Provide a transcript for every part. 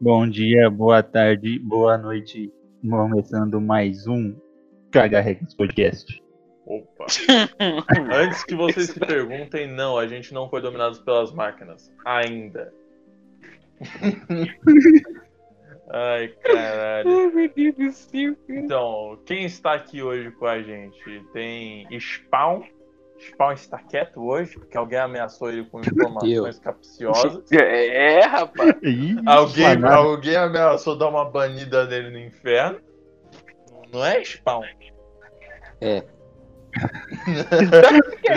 Bom dia, boa tarde, boa noite. Começando mais um Caga Regras Podcast. Opa! Antes que vocês se perguntem, não, a gente não foi dominado pelas máquinas. Ainda. Ai, caralho. meu Deus do céu. Então, quem está aqui hoje com a gente? Tem Spawn. Spawn está quieto hoje, porque alguém ameaçou ele com informações capciosas. É, rapaz. Ih, Alguém, alguém ameaçou dar uma banida nele no inferno. Não é Spawn? É.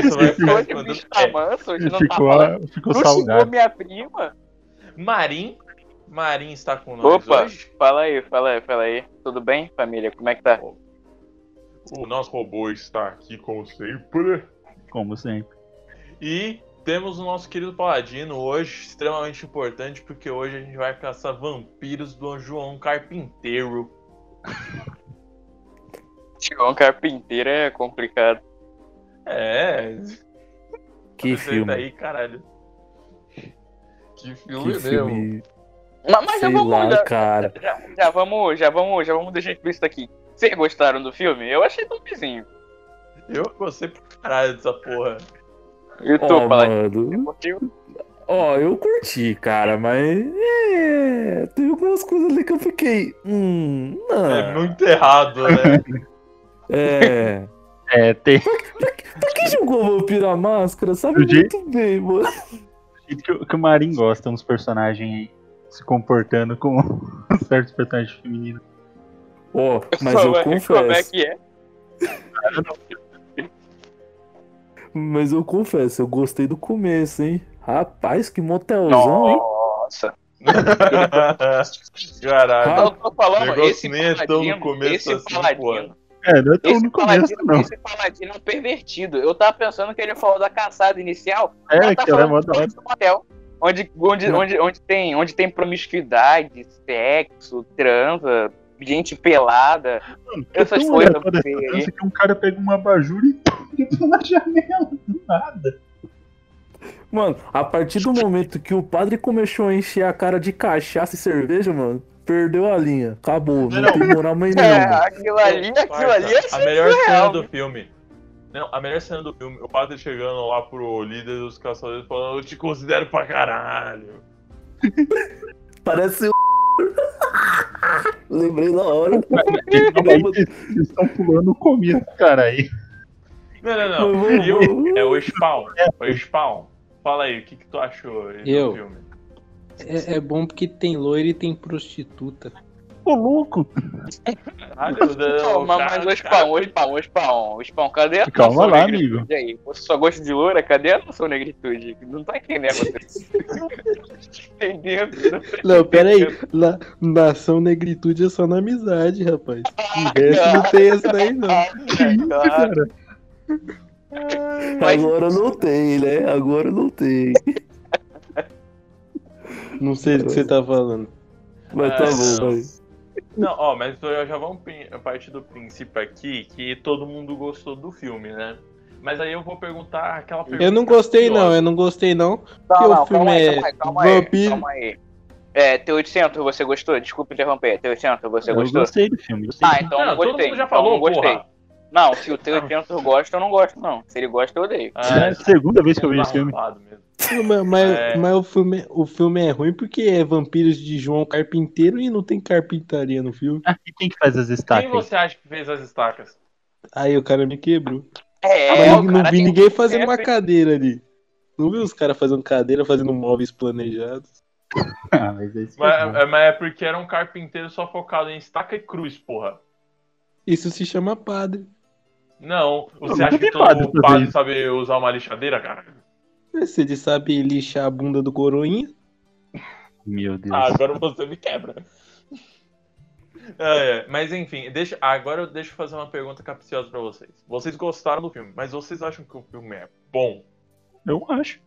Isso vai ficar quando- tá manso, hoje não tá ficou, falando. ficou salgado. minha prima? Marim. Marim está com nós Opa, hoje. fala aí, fala aí, fala aí. Tudo bem, família? Como é que tá? O nosso robô está aqui como sempre. Como sempre. E temos o nosso querido Paladino hoje, extremamente importante, porque hoje a gente vai caçar vampiros do João Carpinteiro. João Carpinteiro é complicado. É, Que apresenta filme. aí, caralho. Que filme Que mesmo. filme. Mas, mas já vamos, lá, já, cara. já, já vamos, já vamos, já vamos deixar explícito aqui. Vocês gostaram do filme? Eu achei topzinho. Eu gostei pra caralho dessa porra. E tu, Paladino? mano. Ó, eu curti, cara, mas. É. Tem algumas coisas ali que eu fiquei. Hum. Não. É muito errado, né? É. É, tem Pra quem jogou Vampiro a Máscara, sabe Do jeito- muito bem, mano. jeito que, o- que o Marim gosta, uns personagens aí se comportando como certos personagens femininos. Ó, mas eu Como é- Como é confesso. que é? Mas eu confesso, eu gostei do começo, hein? Rapaz, que motelzão, hein? Nossa. Caralho. Não, tô falando, esse nem é tão no paladino, começo esse assim, paladino, É, não é tão esse no começo, paladino, não. esse paladino é um pervertido. Eu tava pensando que ele falou da caçada inicial, É, tá que ela é mó do da hora. Onde, onde, Não. onde, onde, tem, onde tem promiscuidade, sexo, transa, gente pelada, Mano, essas coisas aleatório essa que um cara pega uma abajur e entra na janela, do nada. Mano, a partir do momento que o padre começou a encher a cara de cachaça e cerveja, mano, perdeu a linha. Acabou, não, Não. tem moral mais É, nenhuma. aquilo ali, aquilo ali é A melhor cena do filme. Não, a melhor cena do filme, o padre chegando lá pro líder dos caçadores falando, eu te considero pra caralho. Parece o. Lembrei na hora. Eles estão pulando começo, cara aí. Não, não, não. E o- é o Spawn. O Spawn. Fala aí, o que, que tu achou do Eu? filme? É, é bom porque tem loira e tem prostituta. Ô, louco! Caralho, Não, o mas, cara- mas o Spawn, o Spawn, o Spawn, o Spawn, cadê a Calma lá, negritude amigo. aí? Você só gosta de loura, cadê a noção negritude? Não tá entendendo você. Não, pera aí. La, nação negritude é só na amizade, rapaz. De resto não tem essa daí, não. Cara, Mas- Agora não tem, né? Agora não tem. Não sei do que você tá falando. Mas tá Ah, bom, não. vai. Não, ó, mas eu já vamos a partir do princípio aqui que todo mundo gostou do filme, né? Mas aí eu vou perguntar aquela pergunta. Eu não gostei, não. Eu não gostei, não. Não, Porque não, o filme calma aí, é calma aí, calma aí, calma aí. É, T800, você gostou? Desculpa interromper. T800, você Eu gostou? gostei do filme. Gostei Ah, do então Não, não todo gostei. mundo já então falou, não gostei. porra. Não, se o T800 gosta, eu não gosto, não. Se ele gosta, eu odeio. filme. É a segunda vez que eu vi esse filme. Arrombado mesmo. Mas, mas- É. mas o, filme, o filme é ruim porque é vampiros de João Carpinteiro e não tem carpintaria no filme. Ah, e quem que faz as Quem estacas? aí? você acha que fez as estacas? Aí o cara me quebrou. É, Mas não vi ninguém fazendo uma cadeira ali. Não vi os caras fazendo cadeira, fazendo móveis planejados. Ah, mas foi Mas, é- mas é porque era um carpinteiro só focado em estaca e cruz, porra. Isso se chama padre. Não, você Não, acha que todo padre sabe usar uma lixadeira, cara? Se ele sabe lixar a bunda do coroinha. Meu Deus. Ah, agora você me quebra. É, é, mas enfim, deixa, agora eu deixo fazer uma pergunta capciosa pra vocês. Vocês gostaram do filme, mas vocês acham que o filme é bom? Eu acho.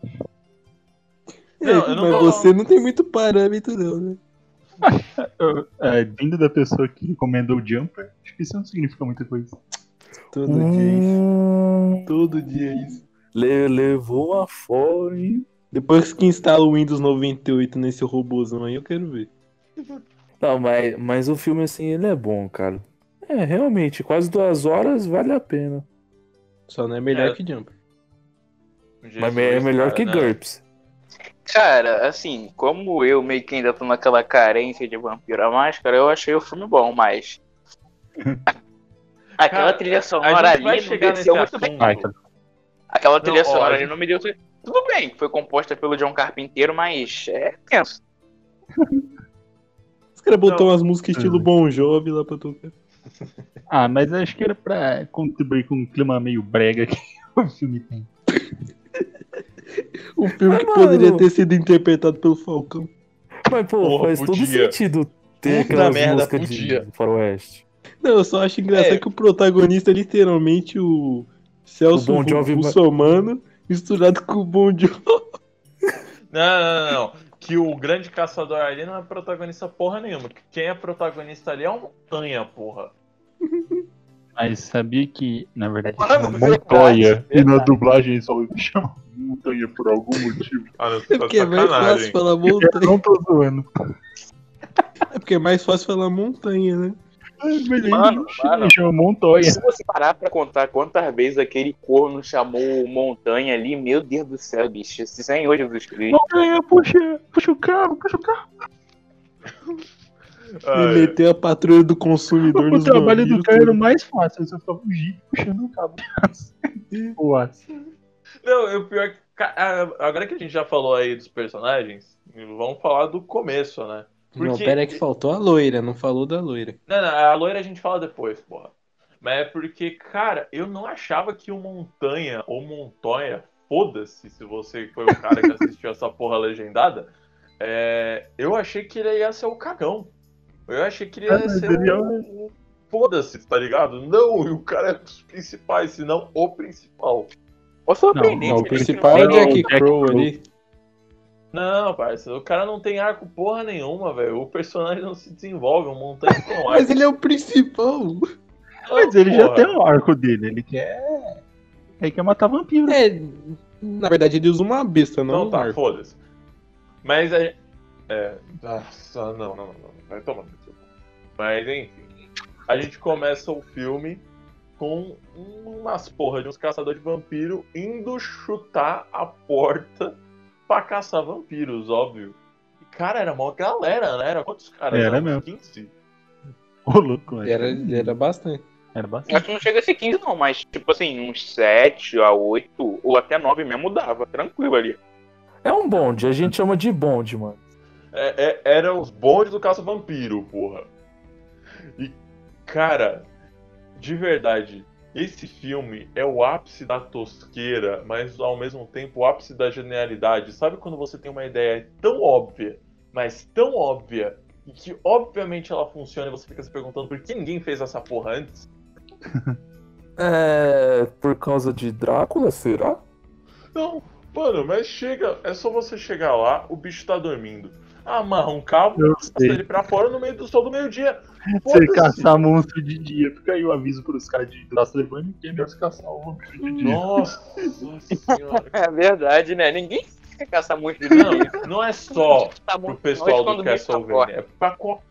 Não, É, eu não mas tô- você não tem muito parâmetro, não, né? É, vindo da pessoa que recomendou o Jumper, acho que isso não significa muita coisa. Todo dia é isso. Hum, Todo dia é isso. Le- levou a fome. Depois que instala o Windows 98 nesse robôzão aí, eu quero ver. Não, mas, mas o filme, assim, ele é bom, cara. É, realmente, quase duas horas vale a pena. Só não é melhor É. que Jumper. mas é melhor cara, que né? GURPS. Cara, assim, como eu meio que ainda tô naquela carência de Vampiro à Máscara, eu achei o filme bom, mas. Aquela Cara, trilha a sonora ali vai não chegar nesse muito bem. cara. Aquela trilha Não, sonora ali não me deu. Tudo bem, foi composta pelo John Carpinteiro, mas é tenso. Os caras Não. umas músicas estilo Bon Jovi lá pra tocar. Ah, mas acho que era pra contribuir com um clima meio brega que o filme tem. Um filme Mas, que poderia ter sido interpretado pelo Falcão. Mas, pô, Porra, faz todo podia. sentido ter Puta aquelas merda, músicas podia. de faroeste. Não, eu só acho engraçado É. que o protagonista é literalmente o Celso O Bon Jovi- Russomano misturado com o Bon Jovi. Não, não, não, não. Que o grande caçador ali não é protagonista porra nenhuma. Que Quem é protagonista ali é uma montanha, porra. Mas sabia que, na verdade, Mano, chama verdade, Montoya. E na dublagem só chama Montanha por algum motivo. Ah, não, É tá porque é mais fácil falar Eu montanha. não tô zoando. É porque é mais fácil falar montanha, né? Mano, mano. chama Montoya. Se você parar pra contar quantas vezes aquele corno chamou montanha ali, meu Deus do céu, bicho. Senhor Jesus Cristo. Montanha, puxa, puxa o carro, puxa o carro. Ah, E meteu a patrulha do consumidor O trabalho do cara era mais fácil, só ficava fugindo, puxando o cabo. Aço. Não, eu pior que. ca- ah, Agora que a gente já falou aí dos personagens, vamos falar do começo, né? Não, Porque- pera aí que faltou a loira, não falou da loira. Não, não, a loira a gente fala depois, porra. Mas é porque, cara, eu não achava que o Montanha ou Montoya, foda-se se você foi o cara que assistiu essa porra legendada, é, eu achei que ele ia ser o cagão. Eu achei que ele ia Ah, ser ele é o. Foda-se, tá ligado? Não, e o cara é dos principais, se não o principal. Ô, surpreendente. Não, O o principal é o Não, Jack o Jack Crow Crow. ali. Não, parceiro, o cara não tem arco porra nenhuma, velho. O personagem não se desenvolve, o Montanha tem um arco. Mas ele é o principal. Mas ele já Porra. tem um arco dele, ele quer. Ele quer matar vampiro. É, na verdade ele usa uma besta, não Não, um tá, arco. foda-se. Mas é. É. Nossa, não, não, não. Vai tomar no seu cu. Mas enfim. A gente começa o filme com umas porra de uns caçadores de vampiro indo chutar a porta pra caçar vampiros, óbvio. E, cara, era uma galera, né? Era quantos caras? Era Eram mesmo. 15? Ô, louco, velho. Era, era bastante. Era bastante. Acho que não chega a ser 15, não, mas tipo assim, uns 7 a 8 ou até 9 mesmo dava, tranquilo ali. É um bonde, a gente chama de bonde, mano. É, é, eram os bondes do caça-vampiro, porra. E, cara, de verdade, esse filme é o ápice da tosqueira, mas ao mesmo tempo o ápice da genialidade. Sabe quando você tem uma ideia tão óbvia, mas tão óbvia, e que obviamente ela funciona e você fica se perguntando por que ninguém fez essa porra antes? É. Por causa de Drácula, será? Não, mano, mas chega, é só você chegar lá, o bicho tá dormindo. Amarra um cabo, passa ele pra fora no meio do sol do meio-dia. Você caçar monstro de dia. Fica aí o aviso pros caras de Castlevania que é melhor se caçar o vampiro de dia. Nossa senhora. É verdade, né? Ninguém quer caçar muito de Não, não é só tá pro pessoal do Castlevania, é pra qual...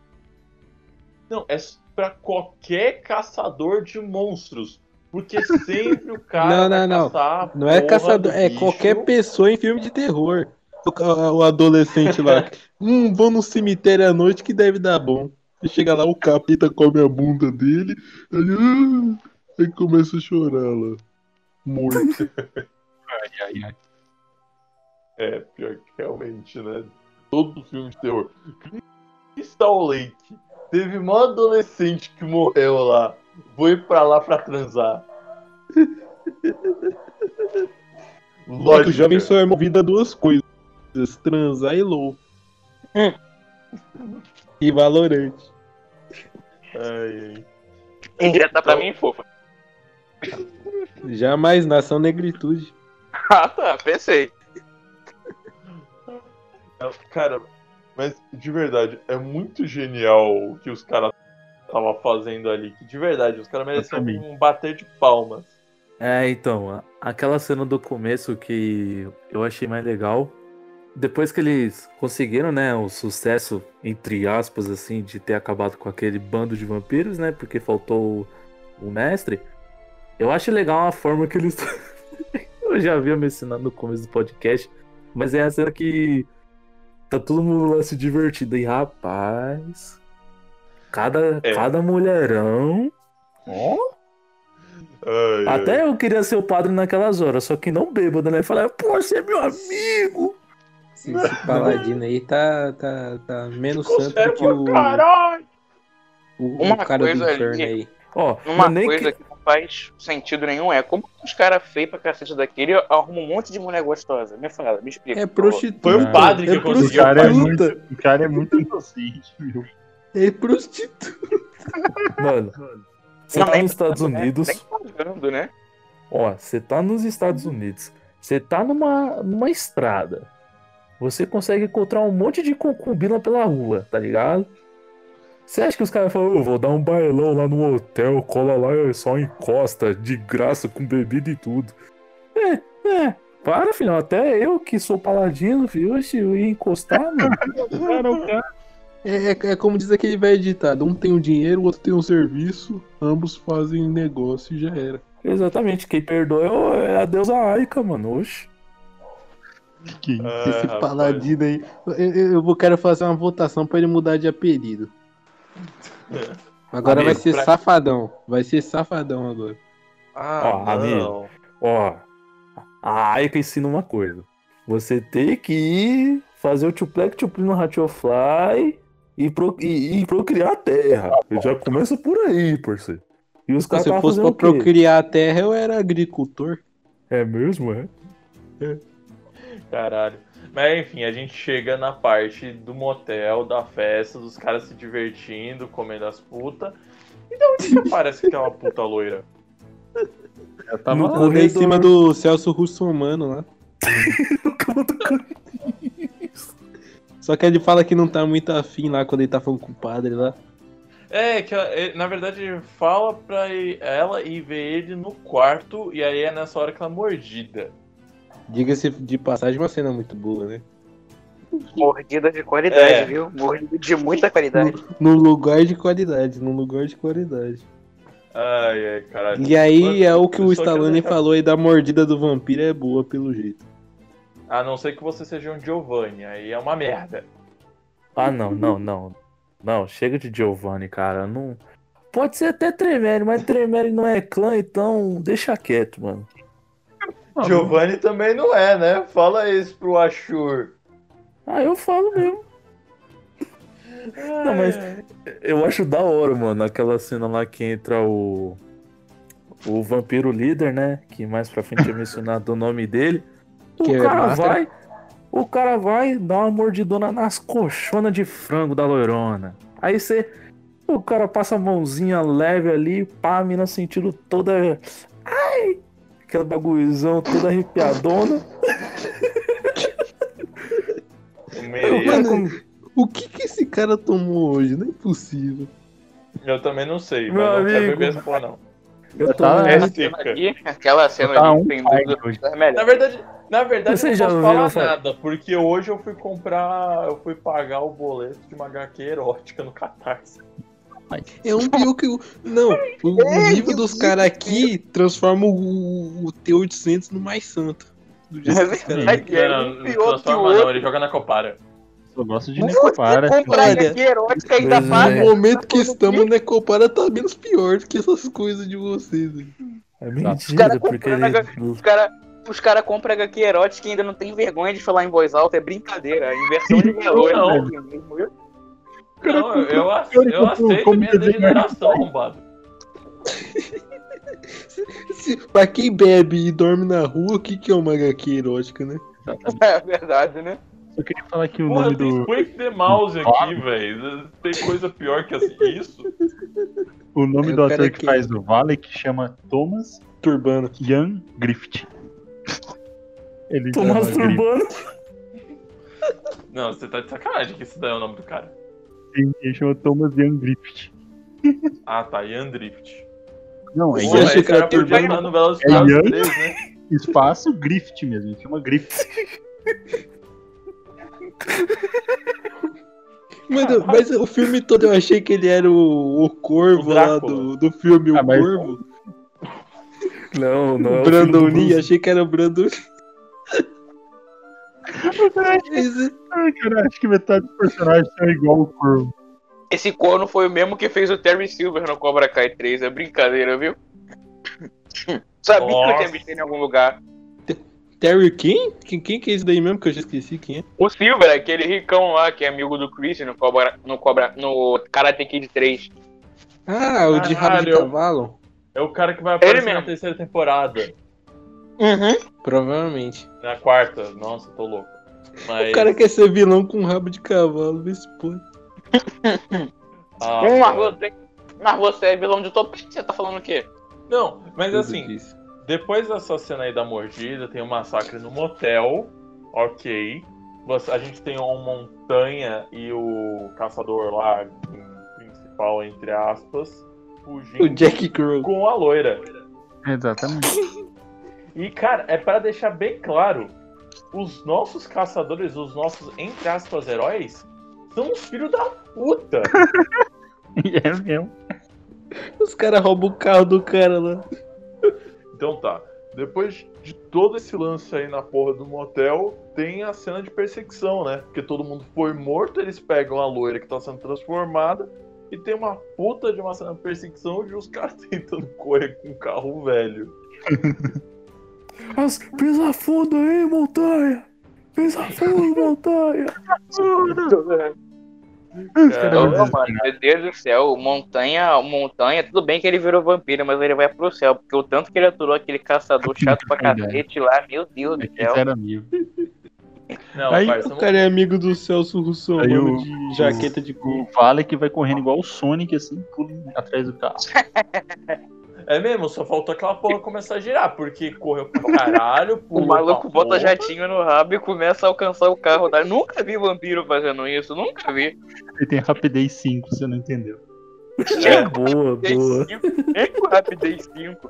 Não, é pra qualquer caçador de monstros. Porque sempre o cara Não, vai não, não. Não é caçador, do é bicho. qualquer pessoa em filme de terror. O, o adolescente lá. hum, vou no cemitério à noite que deve dar bom. E chega lá, o capeta come a bunda dele. Ele, ah, aí começa a chorar lá. Morto. Ai, ai, ai. É, pior que realmente, né? Todo filme de terror. Crystal Lake. Teve um adolescente que morreu lá. Vou ir pra lá pra transar. Lógico, o jovem só é movido a duas coisas: transar e low. e valorante. Ai, ai. Indireta pra mim, fofa. Jamais nação negritude. Ah, tá, pensei. Cara, Mas, de verdade, é muito genial o que os caras estavam fazendo ali. Que, de verdade, os caras mereciam um bater de palmas. É, então, aquela cena do começo que eu achei mais legal. Depois que eles conseguiram, né, o sucesso, entre aspas, assim, de ter acabado com aquele bando de vampiros, né, porque faltou o, o mestre. Eu acho legal a forma que eles. eu já havia mencionado no começo do podcast, mas é a cena que tá todo mundo lá se divertindo. E rapaz, cada, É. cada mulherão. Ó. Ai, ai. Até eu queria ser o padre naquelas horas, só que não bêbado, né? Falar, pô, você é meu amigo! Esse, esse paladino aí tá, tá, tá menos santo do que o, caralho! o, o Uma cara do coisa ali- inferno aí. Ó, Uma coisa que... que... não faz sentido nenhum é como que os caras feios pra cacete daquele arrumam um monte de mulher gostosa. Me fala, me explica. É prostituta. Foi o padre que é conseguiu, O cara é muito, o cara é muito inocente, viu? É prostituta. Mano, você Não, tá nem- nos Estados né? Unidos, pagando, né? ó, você tá nos Estados Unidos, você tá numa, numa estrada, você consegue encontrar um monte de concubina pela rua, tá ligado? Você acha que os caras falam, eu vou dar um bailão lá no hotel, cola lá e só encosta, de graça, com bebida e tudo. É, é, para, filhão, até eu que sou paladino, viu, se eu ia encostar, mano. É, é, é como diz aquele velho ditado: um tem o dinheiro, o outro tem o serviço, ambos fazem negócio e já era. Exatamente, quem perdoa é é a deusa Aika, mano, oxe. Que Ah, Esse rapaz. paladino aí. Eu, eu, eu vou quero fazer uma votação pra ele mudar de apelido. Agora vai Amigo, ser pra- safadão. Vai ser safadão agora. Ah, Ó, não. amigo. Ó, a Aika ensina uma coisa. Você tem que ir fazer o Tuplec Tupli no Ratio-Fly e, pro, e, e procriar a terra. Já começa por aí, parceiro. E os caras Se eu estavam fosse pra procriar a terra, eu era agricultor. É mesmo, é? Caralho. Mas enfim, a gente chega na parte do motel, da festa, dos caras se divertindo, comendo as putas. E de onde que aparece aquela puta loira? já tava No veio em corredor. cima do Celso Russomano lá. Só que ele fala que não tá muito afim lá quando ele tá falando com o padre lá. É, que ela- é, na verdade ele fala pra e- ela ir ver ele no quarto, e aí é nessa hora que ela é mordida. Diga-se de passagem, uma cena muito boa, né? Mordida de qualidade, É. viu? Mordida de muita qualidade. Num lugar de qualidade, num lugar de qualidade. Ai, ai, caralho. E aí é o que o Stallone deixar- falou aí da mordida do vampiro é boa pelo jeito. A não ser que você seja um Giovanni, aí é uma merda. Ah, não, não, não. Não, chega de Giovanni, cara. Não... Pode ser até Tremere, mas Tremere não é clã, então deixa quieto, mano. Giovanni também não é, né? Fala isso pro Ashur. Ah, eu falo mesmo. Não, mas eu acho da hora, mano, aquela cena lá que entra o. O vampiro líder, né? Que mais pra frente é mencionado o nome dele. O Que é cara Master. vai. O cara vai dar uma mordidona nas colchonas de frango da loirona. Aí você. O cara passa a mãozinha leve ali, pá, a mina sentindo toda. Ai! Aquela bagulhozão toda arrepiadona. Mano, come- O que que esse cara tomou hoje? Não é possível. Eu também não sei, mas Meu não quero amigo. beber essa porra, não. Eu tô. Tá- É Aquela seca. cena ali, aquela cena Tá ali um sem dúvida hoje. das Na verdade, na verdade Vocês eu já não posso falar- nada, porque hoje eu fui comprar, eu fui pagar o boleto de uma HQ erótica no Catarse. É um pior que o. Não, o, o nível dos caras aqui transforma o, o T800 no mais santo. Do jeito caras- verdade. É não, não que transforma o não, ele joga na Copara. Eu gosto de Necopara. compra olha, erótica ainda No é. paga. momento que estamos, né, Copara tá menos pior do que essas coisas de vocês. aí. É Os mentira, caras porque Os caras os cara compram HQ erótica e ainda não tem vergonha de falar em voz alta. É brincadeira. A inversão de valor. Não. é viu? Não, eu, eu, ace- eu aceito como minha desenho degeneração, arrombado. Se- Pra quem bebe e dorme na rua, o que, que é uma HQ erótica, né? É verdade, né? Eu queria falar que o Porra, nome tem do. Quake the Mouse aqui, velho. Tem coisa pior que isso? O nome É, do cara ator que que- faz o Vale que chama Thomas Turbano. Ian Griffith. Ele Tô chama Griffith. Não, você tá de sacanagem que esse daí é o nome do cara. Sim, ele chama Thomas Young Griffith. Ah, tá, Ian Drift. Não, é Young, acha esse cara podia estar no Velozes É e Furiosos Ian? 3, né? espaço Griffith mesmo, ele chama Griffith. Mano, mas o filme todo eu achei que ele era o, o corvo O lá do, do filme O Ah, mas- Corvo. Não, não. é O Brandon Lee, achei que era o Brandon Lee. Ai, cara, acho que metade dos personagens são igual o Corvo. Esse corno foi o mesmo que fez o Terry Silver no Cobra Kai 3. É brincadeira, viu? Sabia que eu Nossa. tinha visto ele em algum lugar. Terry quem? quem? Quem que é esse daí mesmo que eu já esqueci quem é? O Silver, aquele ricão lá que é amigo do Chris no Cobra, no, Cobra, no Karate Kid 3. Ah, o de rabo de cavalo? É o cara que vai aparecer na terceira temporada. Uhum. Provavelmente. Na quarta. Nossa, tô louco. Mas. O cara quer ser vilão com rabo de cavalo, vê se pode. Ah, Hum, mas, você, mas você é vilão de Utopia, você tá falando o quê? Não, mas Tudo assim, disso. depois dessa cena aí da mordida, tem o massacre no motel. Ok. Você- A gente tem o Montanha e o caçador lá, principal, entre aspas, fugindo O Jack Crow. com a loira. Exatamente. E, cara, é para deixar bem claro: os nossos caçadores, os nossos, entre aspas, heróis, são os filhos da puta. é mesmo. Os caras roubam o carro do cara lá. Então tá. Depois de todo esse lance aí na porra do motel, tem a cena de perseguição, né? Porque todo mundo foi morto, eles pegam a loira que tá sendo transformada e tem uma puta de uma cena de perseguição de os caras tentando correr com um carro velho. Pisa fundo aí, montanha! Pisa fundo, montanha! Mano, meu Deus do céu, montanha, montanha, tudo bem que ele virou vampiro, mas ele vai pro céu, porque o tanto que ele aturou aquele caçador chato pra cacete lá, meu Deus do É céu. eles eram amigos. Não, Aí parça, O cara é amigo do Celso Russo, Aí mano, o- de jaqueta de couro. O Vale que vai correndo igual o Sonic, assim, pula atrás do carro. é mesmo, só faltou aquela porra começar a girar, porque correu pra caralho, O maluco bota porra. jatinho no rabo e começa a alcançar o carro. Tá? Nunca vi vampiro fazendo isso, nunca vi. Ele tem rapidez 5, você não entendeu. É. Boa, boa. Nem com rapidez 5.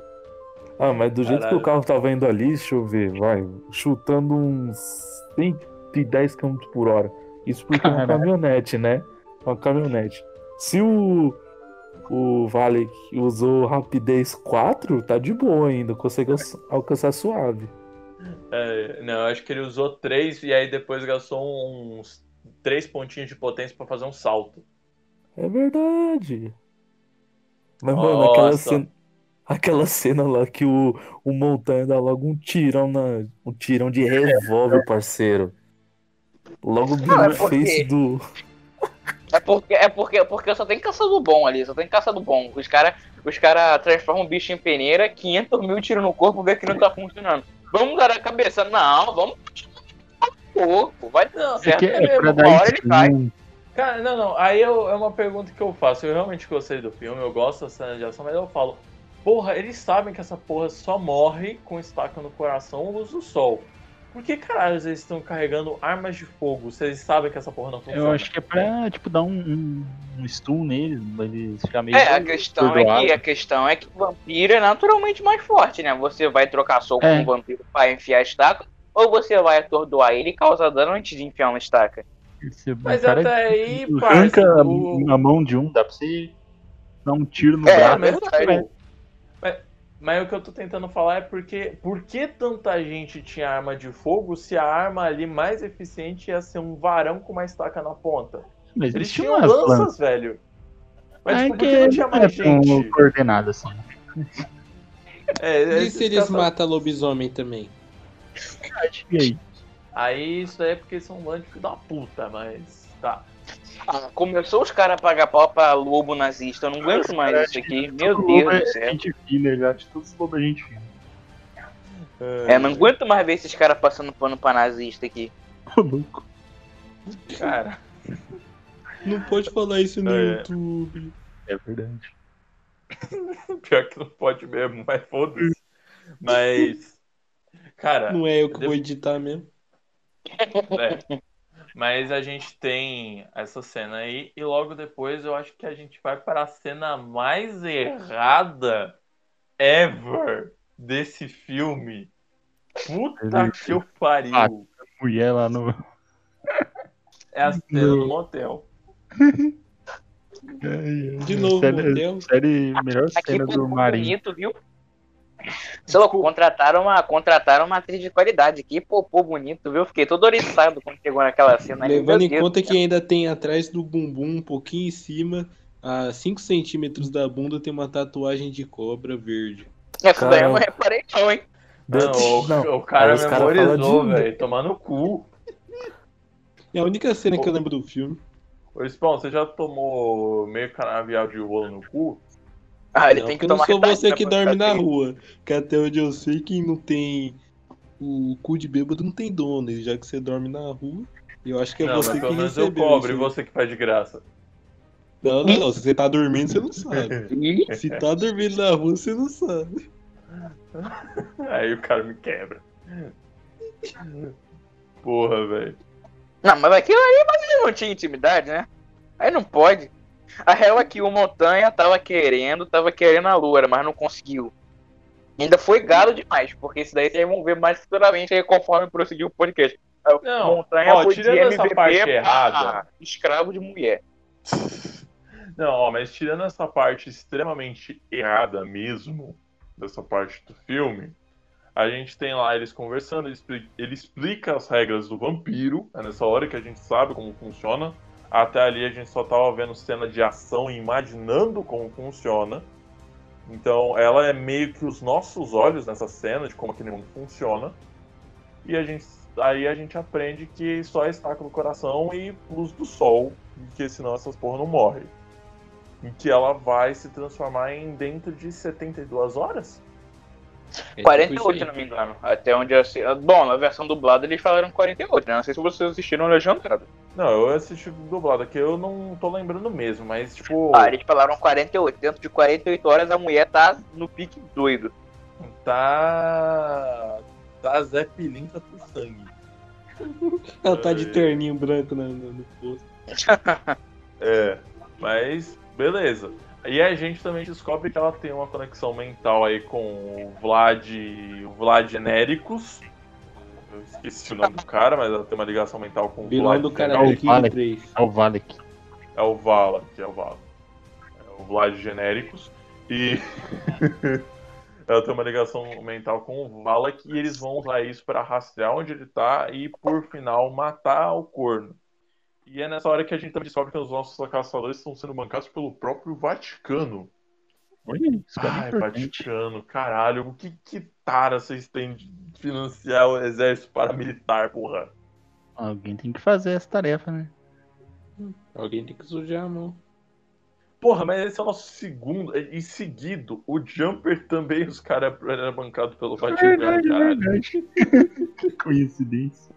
Ah, mas do jeito que Caralho. o carro tava indo ali, deixa eu ver, vai, chutando uns 110 km por hora. Isso porque é uma caminhonete, né? Uma caminhonete. Se o, o Vale usou rapidez 4, tá de boa ainda, consegue alça- alcançar suave. É, não, eu acho que ele usou três e aí depois gastou uns três pontinhos de potência pra fazer um salto. É verdade. Mas, mano, aquela Nossa. cena, aquela cena lá que o, o Montanha dá logo um tirão na, um tirão de revólver, parceiro. Logo é no porque- face do. É porque, é porque, porque só tem caçador bom ali, só tem caçador bom. Os caras os cara transformam o bicho em peneira, 500 mil tiros no corpo, vê que não tá funcionando. Vamos dar a cabeça. Não, vamos pouco. Vai É, certo é mesmo. pra Uma hora ele cai. Cara, não, não. Aí eu- é uma pergunta que eu faço. Eu realmente gostei do filme, eu gosto da cena de ação, mas eu falo, porra, eles sabem que essa porra só morre com estaca no coração ou luz do sol. Por que caralho eles estão carregando armas de fogo se eles sabem que essa porra não funciona? Eu acho que é pra, tipo, dar um, um, um stun neles, pra eles ficar meio. É, a questão é, que, a questão é que o vampiro é naturalmente mais forte, né? Você vai trocar soco É. com o vampiro pra enfiar a estaca, ou você vai atordoar ele e causar dano antes de enfiar uma estaca. Esse Mas cara até aí, arranca parça, a- o- a mão de um, dá pra você dar um tiro no É, braço. mas- Mas, mas, o que eu tô tentando falar é porque por que tanta gente tinha arma de fogo se a arma ali mais eficiente ia ser um varão com uma estaca na ponta? Mas Eles tinham umas lanças, lanças. velho. Mas É tipo, por que que não tinha é mais tão gente? coordenado assim. É, E esses se eles matam lobisomem também? E aí? Aí isso aí é porque são um bando de da puta, mas. Tá. Ah, começou os caras a pagar pau pra lobo nazista, eu não aguento mais isso aqui. Meu Todo Deus lobo do é céu. gente fina, eu acho que todos os lobos é gente fina. É, não aguento mais ver esses caras passando pano pra nazista aqui. Louco. Cara. Não pode falar isso no É. YouTube. É verdade. Pior que não pode mesmo, mas foda-se. Mas. Cara, Não é eu que vou editar mesmo. é. Mas a gente tem essa cena aí, e logo depois eu acho que a gente vai para a cena mais errada ever desse filme. Puta que o pariu. Mulher lá no. É a cena do motel. De novo, série, motel. série melhor Aqui cena do Marinho. bonito, viu? Sei lá, contrataram uma, contrataram uma atriz de qualidade. Que popô bonito, viu? Fiquei todo oriçado quando chegou naquela cena. Levando em Deus conta do que ainda tem atrás do bumbum, um pouquinho em cima, a 5 centímetros da bunda, tem uma tatuagem de cobra verde. Essa daí eu não Cara. reparei, não, hein? Não, o, Não, o cara aí cara memorizou, fala de- velho. Tomar no cu. É a única cena que eu lembro do filme. Ô, Spawn, você já tomou meio canavial de rolo no cu? Ah, ele não, tem que eu não tomar sou você né, que dorme na rua. Que até onde eu sei, quem não tem o cu de bêbado não tem dono. E já que você dorme na rua, eu acho que é não, você mas que eu recebeu. e isso aí. você que faz de graça. Não, não, não. Se você tá dormindo, você não sabe. Se tá dormindo na rua, você não sabe. Aí o cara me quebra. Porra, velho. Não, mas aquilo mas ele não tinha intimidade, né? Aí não pode. A real é que o Montanha tava querendo, tava querendo a Loura, mas não conseguiu. Ainda foi galo demais, porque isso daí vocês vão ver mais futuramente aí conforme prosseguir o podcast. Não, Montanha ó, foi tirando essa parte errada. escravo de mulher. Não, ó, mas tirando essa parte extremamente errada mesmo, dessa parte do filme, a gente tem lá eles conversando, ele explica, ele explica as regras do vampiro, é nessa hora que a gente sabe como funciona. Até ali a gente só tava vendo cena de ação e imaginando como funciona. Então ela é meio que os nossos olhos nessa cena de como aquele mundo funciona. E a gente, aí a gente aprende que só estaca no coração e luz do sol, porque senão essas porra não morrem. E que ela vai se transformar em dentro de 72 horas? 48, se não me engano. Até onde eu sei. Bom, na versão dublada eles falaram 48, né? Não sei se vocês assistiram legendado. Não, eu assisti dublado aqui, eu não tô lembrando mesmo, mas tipo. Ah, eles falaram 48. Dentro de 48 horas a mulher tá no pique doido. Tá. Tá Zé Pilinta por sangue. Ela tá de terninho branco no, no, no posto. É, mas beleza. E a gente também descobre que ela tem uma conexão mental aí com o Vlad. O Vlad Genéricos. Eu esqueci o nome do cara, mas ela tem uma ligação mental com o Vilão Vlad do Genéricos. Karate Não, Kid vale. 3. É o Valek. É o Vala, que é o Vala. É o Vlad Genéricos. E ela tem uma ligação mental com o Valak e eles vão usar isso para rastrear onde ele tá e, por final, matar o corno. E é nessa hora que a gente também descobre que os nossos caçadores estão sendo bancados pelo próprio Vaticano. Olha, isso é Ai. Vaticano, caralho, o que que tara vocês têm de financiar o exército paramilitar, porra? Alguém tem que fazer essa tarefa, né? Alguém tem que sujar a mão. Porra, mas esse é o nosso segundo. E seguido, o Jumper também, os caras eram bancados pelo Vaticano, caralho. verdade. Coincidência.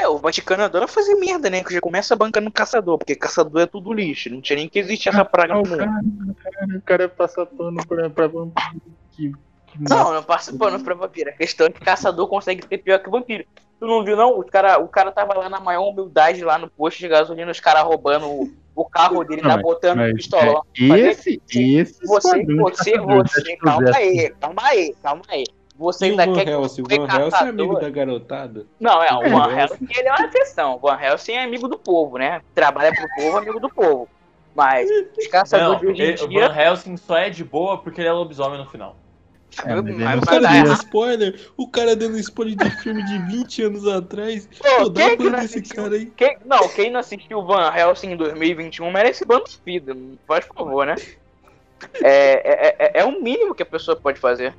É, o Vaticano adora fazer merda, né? Que já começa bancando caçador, porque caçador é tudo lixo. Não tinha nem que existir essa praga Ah, no o mundo. cara, o cara, passa pano pra, pra vampiro que, que Não, não passa pano pra vampiro. A questão é que caçador consegue ser pior que vampiro. Tu não viu, não? O cara, o cara tava lá na maior humildade, lá no posto de gasolina, os caras roubando o, carro dele, Não, tá botando mas, pistolão. é, Fazer- esse, esse Você, você, você, que calma aí, calma aí, calma aí. Você E o ainda Van quer que Helsing? O Van Helsing é amigo da garotada? Não, é, o Van É. Helsing ele é uma exceção. O Van Helsing é amigo do povo, né? Trabalha pro povo, amigo do povo. Mas os caçadores de hoje em o dia. Van Helsing só é de boa porque ele é lobisomem no final. É, mas mas O cara dando spoiler, o cara dando spoiler de filme de 20 anos atrás. Pô, Pô, dá quem que coisa não desse assistiu? cara aí. Quem, não, quem não assistiu Van Helsing em 2021 merece BuzzFeed, faz favor, né? É, é, é, é o mínimo que a pessoa pode fazer.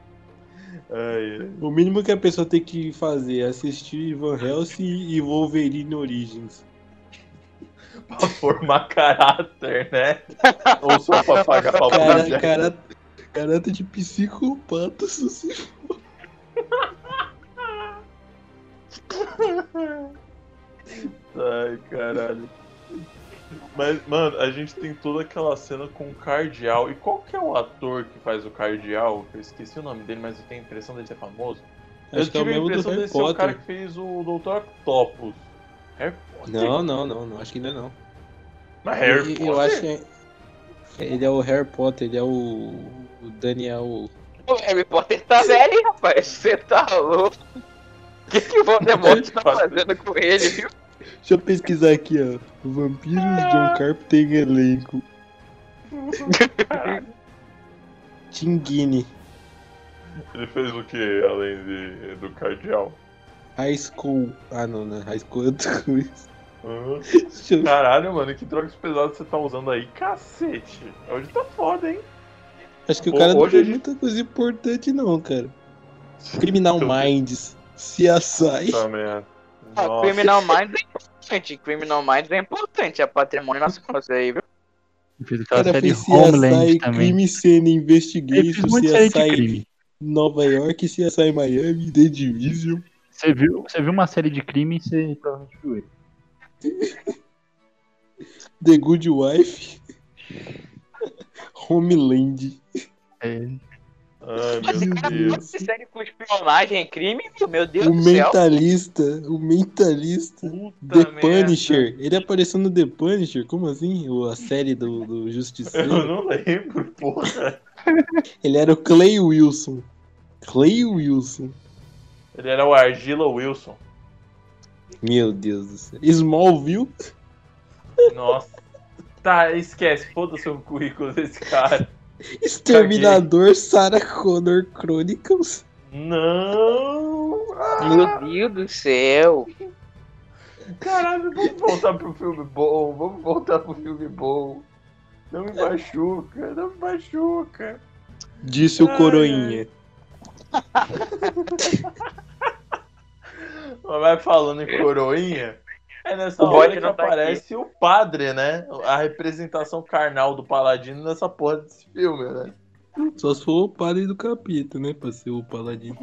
Ai, O mínimo que a pessoa tem que fazer é assistir Van Helsing e Wolverine Origins. pra formar caráter, né? Ou só pra pagar pro Cara, cara, caráter de psicopata, se Ai, caralho. Mas, mano, a gente tem toda aquela cena com o Cardial. E qual que é o ator que faz o Cardial? Eu esqueci o nome dele, mas eu tenho a impressão dele ser famoso. Acho eu que é o tive a mesmo do impressão dele ser o cara que fez o Dr. Octopus. Harry Potter? Não, não, não, não, acho que ainda não. Mas Harry Eu- Potter? Eu acho que é- ele é o Harry Potter, ele é o, o Daniel. O Harry Potter tá velho, rapaz. Você tá louco? O que, que o Voldemort tá fazendo com ele, viu? Deixa eu pesquisar aqui, ó. Vampiros John Carp tem elenco. Tinguini, Ele fez o que além de, do cardeal? High School. Ah, não, né? High School é outra coisa. Deixa eu- Caralho, mano, que drogas pesadas você tá usando aí, cacete. Hoje tá foda, hein? Acho que o cara não hoje fez a gente- muita coisa importante, não, cara. Criminal Então, Minds, CSI. Tá merda. Ah, Nossa. Criminal Minds é importante. Criminal Minds é importante. É patrimônio nacional isso aí, viu? Fez O aquela cara série Homeland CSI, também. Crime Scene Ele Investigation, CSI crime. Nova York, CSI Miami, The Division. Você viu, você viu uma série de crime e você provavelmente viu ele. The Good Wife. Homeland. É, Ai, Esse meu cara Deus. faz série com espionagem e crime, meu Deus O do céu. Mentalista. O Mentalista. Puta The merda. Punisher. Ele apareceu no The Punisher? Como assim? O- A série do, do Eu Justiceiro. não lembro, porra. Ele era o Clay Wilson. Clay Wilson. Ele era o Argila Wilson. Meu Deus do céu. Smallville. Nossa. Tá, esquece. Foda-se o currículo desse cara. Exterminador Sarah Connor Chronicles. Não. Ah, Meu Deus do céu. caralho, vamos voltar pro filme bom. Vamos voltar pro filme bom. Não me machuca, não me machuca. Disse o Ai, Coroinha. Mas Vai falando em coroinha. É nessa O hora que não tá aparece o padre, né? A representação carnal do paladino nessa porra desse filme, né? Só se for o padre do capítulo, né? Pra ser o paladino.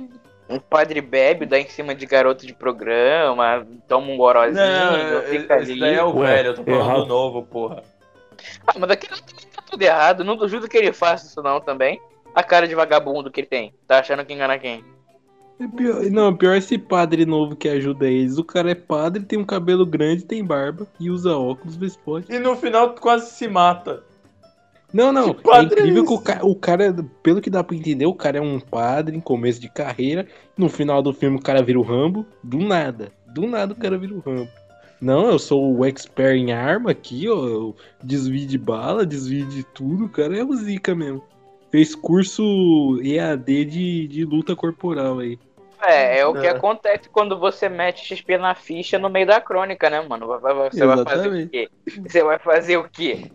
Um padre bebe, dá em cima de garoto de programa, toma um gorozinho, Não, fica esse ali. daí é o Ué, velho, eu tô falando errado. do novo, porra. Ah, mas aquele também tá tudo errado. Não duvido que ele faça isso não também. A cara de vagabundo que ele tem. Tá achando que engana quem? É pior, não, pior é esse padre novo que ajuda eles. O cara é padre, tem um cabelo grande, tem barba e usa óculos, vê se pode. E no final quase se mata. Não, não. Que É é incrível que o cara, o cara, pelo que dá pra entender, o cara é um padre em começo de carreira. No final do filme, o cara vira o Rambo. Do nada. Do nada o cara vira o Rambo. Não, eu sou o expert em arma aqui, ó. Eu desvio de bala, desvio de tudo. O cara é o Zika mesmo. Fez curso EAD de, de luta corporal aí. É, é o que É. acontece quando você mete XP na ficha no meio da crônica, né, mano? Você vai fazer o Exatamente. quê? Você vai fazer o quê?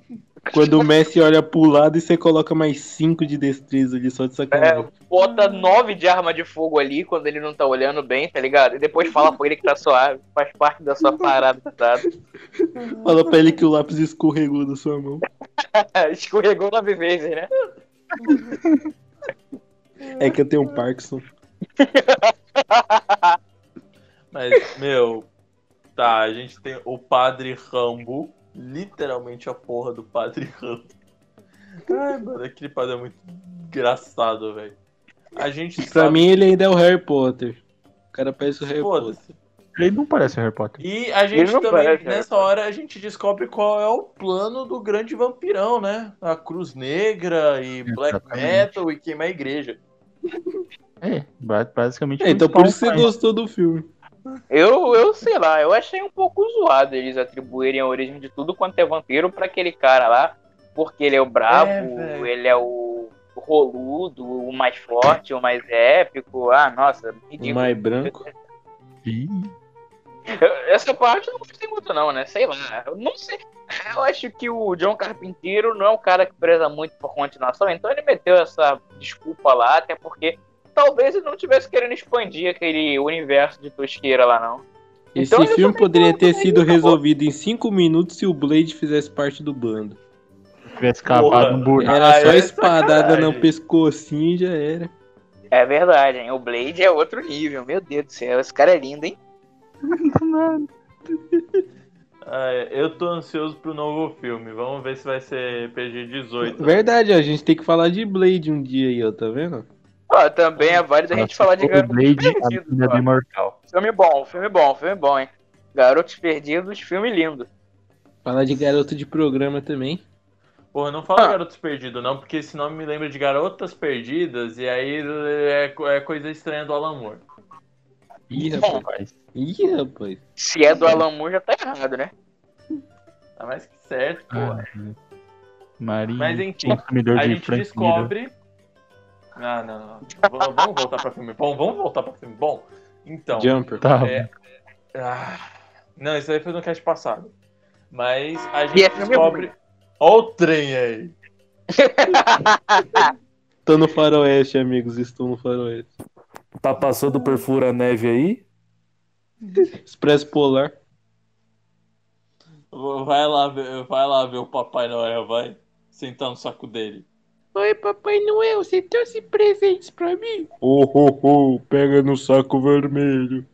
Quando o Messi olha pro lado e você coloca mais 5 de destreza ali só de É, sacanagem. bota nove de arma de fogo ali quando ele não tá olhando bem, tá ligado? E depois fala pra ele que tá suave. Faz parte da sua parada, tá? Fala pra ele que o lápis escorregou da sua mão. Escorregou nove vezes, né? É que eu tenho um Parkinson. Mas, meu, tá, a gente tem o padre Rambo. Literalmente a porra do padre Rambo. Ai, mano, aquele padre é muito engraçado, velho. A gente Pra sabe- mim ele ainda é o Harry Potter. O cara parece o Harry Potter. Foda-se. Ele não parece o Harry Potter. E a Ele gente não também, parece, né? nessa hora, a gente descobre qual é o plano do grande vampirão, né? A Cruz Negra e Black Exatamente. Metal e queimar a igreja. É, ba- basicamente. É, então por isso você gostou do filme. Eu, eu sei lá, eu achei um pouco zoado eles atribuírem a origem de tudo quanto é vampiro pra aquele cara lá, porque ele é o brabo, É, ele é o roludo, o mais forte, o mais épico. Ah, nossa, O mais branco. Essa parte eu não gostei muito, não, né? Sei lá. Eu não sei. Eu acho que o John Carpinteiro não é um cara que preza muito por continuação, então ele meteu essa desculpa lá, até porque talvez ele não tivesse querendo expandir aquele universo de tosqueira lá, não. Esse Então filme poderia ter sido acabou. resolvido em 5 minutos se o Blade fizesse parte do bando. se tivesse cavado um buraco. Era Ah, só é espadada no pescocinho e já era. É verdade, hein? O Blade é outro nível, meu Deus do céu. Esse cara é lindo, hein? Ah, eu tô ansioso pro novo filme. Vamos ver se vai ser PG-18. Verdade, ó, a gente tem que falar de Blade um dia aí, ó, tá vendo? Ó, também é válido a gente falar de o garoto Blade, a perdido, menina ó. do Imortal. Filme bom, filme bom, filme bom, hein? Garotos Perdidos, filme lindo. Fala de garoto de programa também. Porra, não fala Ah. Garotos Perdidos, não, porque esse nome me lembra de Garotas Perdidas, e aí é, é coisa estranha do Alan Moore. Ih, Bom, rapaz. Ih, rapaz. se é do Alan Moore, já tá errado, né? Tá mais que certo, porra. Ah, Maria, Mas enfim, a de gente Frank Miller. Ah, não, não. V- vamos voltar pra filme bom, vamos voltar pra filme bom. Então. Jumper. Tá, É- Ah, não, isso aí foi no cast passado. Mas a gente é descobre. Ó o trem aí. Tô no faroeste, amigos. Estou no faroeste. Tá passando perfura neve aí? Expresso Polar. Vai lá ver, vai lá ver o Papai Noel, vai. Sentar no saco dele. Oi, Papai Noel, você trouxe presentes pra mim? Oh, oh, oh, pega no saco vermelho.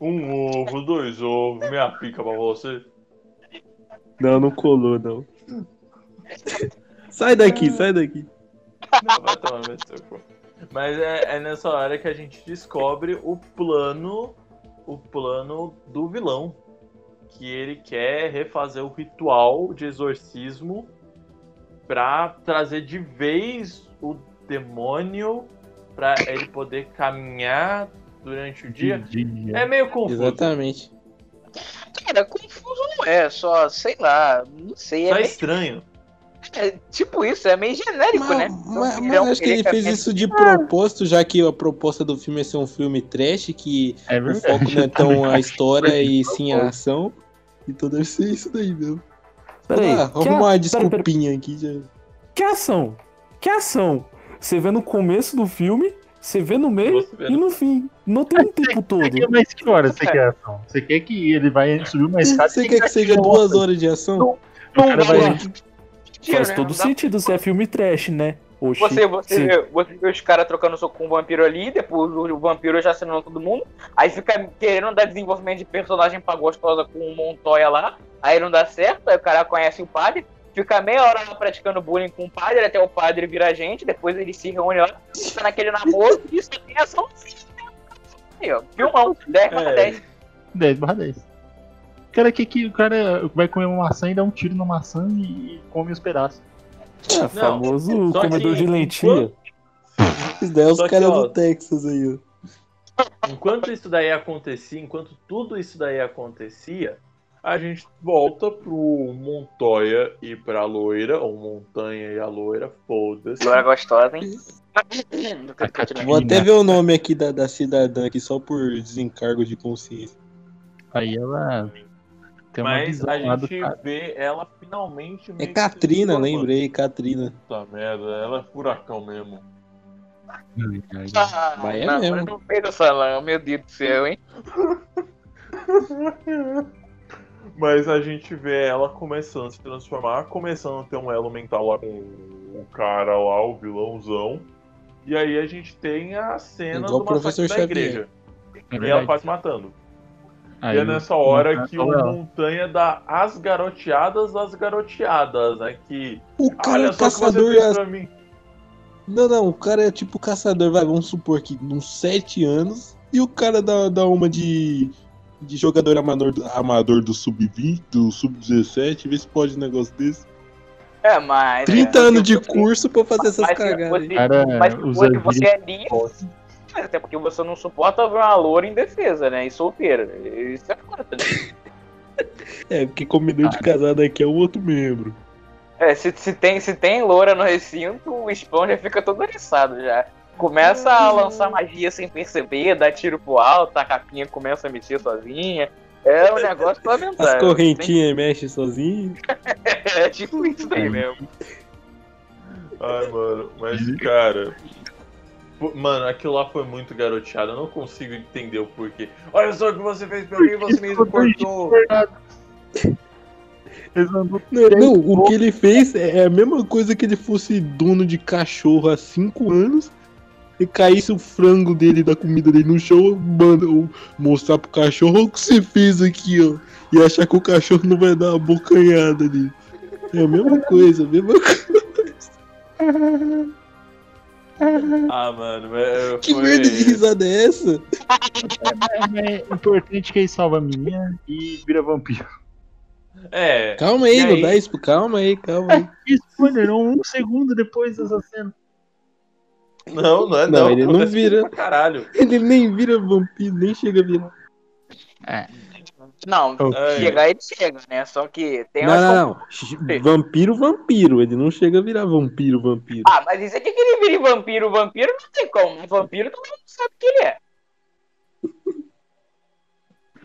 Um ovo, dois ovos, minha pica pra você. Não, não colou, não. sai daqui, sai daqui. Não, vai tomar no seu cu. Mas é, é nessa hora que a gente descobre o plano. O plano do vilão. Que ele quer refazer o ritual de exorcismo pra trazer de vez o demônio pra ele poder caminhar durante o dia. dia. É meio confuso. Exatamente. Cara, confuso não é, só, sei lá, não sei. É, Tá meio- estranho. é tipo isso, é meio genérico, Mas, né? mas- Então, mas acho que ele fez isso de propósito, já que a proposta do filme é ser um filme trash, que É o foco não é tão a história e sim a ação. Então deve ser isso daí mesmo. Peraí. ah, que, uma a- desculpinha aqui já. que ação? Que ação? Você vê no começo do filme, você vê no meio e no- fim. Não tem um tempo todo. Você quer mais que hora você quer ação? Você quer que ele vai subir uma escada Você quer que seja duas horas de ação? O cara vai. Faz todo Não sentido se é filme trash, né? Oxi. Você, você, Sim. vê, você vê os caras trocando soco com o vampiro ali, depois o, vampiro já assinando todo mundo, aí fica querendo dar desenvolvimento de personagem pra gostosa com o Montoya lá, aí não dá certo, aí o cara conhece o padre, fica meia hora lá praticando bullying com o padre, até o padre vira gente, depois ele se reúne lá, fica naquele namoro, e isso tem ação aí, ó. Filmão, 10 para É. 10. 10 barra 10. O cara quer que o cara vai comer uma maçã e dá um tiro na maçã e come os pedaços. É, famoso só comedor que de lentilha. Isso daí é os caras do Texas aí, ó. Enquanto isso daí acontecia, enquanto tudo isso daí acontecia, a gente volta pro Montoya e pra loira, ou Montanha e a loira, foda-se. Loura gostosa, hein? Vou até ver o nome aqui da, da cidadã aqui, só por desencargo de consciência. Aí ela tem uma Mas visão a do gente cara. vê ela finalmente. É que Katrina, lembrei, Katrina. Puta merda, ela é furacão mesmo. Ah, Mas é não, mesmo. mas não fez o salão, meu Deus do céu, hein? Mas a gente vê ela começando a se transformar, começando a ter um elo mental lá com o cara lá, o vilãozão. E aí a gente tem a cena Igual do professor massacre da igreja. É E ela quase matando. Aí e é nessa hora que o ó, Montanha dá as garoteadas das garoteadas. Aqui. O cara Olha é que caçador. mim. Não, não, o cara é tipo caçador, vai, vamos supor que uns 7 anos. E o cara dá, dá uma de, de jogador amador, amador do sub-20, do sub-17, vê se pode um negócio desse. É, mas. 30 é, anos de curso pra fazer essas mas cagadas. você- aí. cara Mas usa você, você vídeo- é até porque você não suporta ver uma loura indefesa, né? E solteira. Isso é foda, né? É, porque comedor de casada aqui é o outro membro. É, se, se, tem, se tem loura no recinto, o spawn já fica todo eriçado já. Começa a lançar magia sem perceber, dá tiro pro alto, a capinha começa a mexer sozinha. É um negócio lamentável. As correntinhas mexem sozinho. É tipo isso daí mesmo. Ai, mano, mas cara. Mano, aquilo lá foi muito garoteado, eu não consigo entender o porquê. Olha só o que você fez pra mim, você me andam Não, não, o que ele fez é a mesma coisa que ele fosse dono de cachorro há 5 anos e caísse o frango dele, da comida dele no chão, manda, ou mostrar pro cachorro "Olha o que você fez aqui, ó. E achar que o cachorro não vai dar uma bocanhada ali. É a mesma coisa, a mesma coisa. Ah, mano, é, Que foi... merda de risada é essa? É, é importante que ele salva a menina e vira vampiro. É. Calma aí, não aí? dá isso, calma aí, calma aí. Spoiler, um segundo depois dessa cena. Não, não é Não, não. ele não vira. Caralho. Ele nem vira vampiro, nem chega a virar. Não, É. chegar ele chega, né? Só que tem Não, não, não. Vampiro, vampiro. Ele não chega a virar vampiro, vampiro. Ah, mas isso aqui que ele vira vampiro, vampiro não tem como. Um vampiro todo mundo sabe que ele é.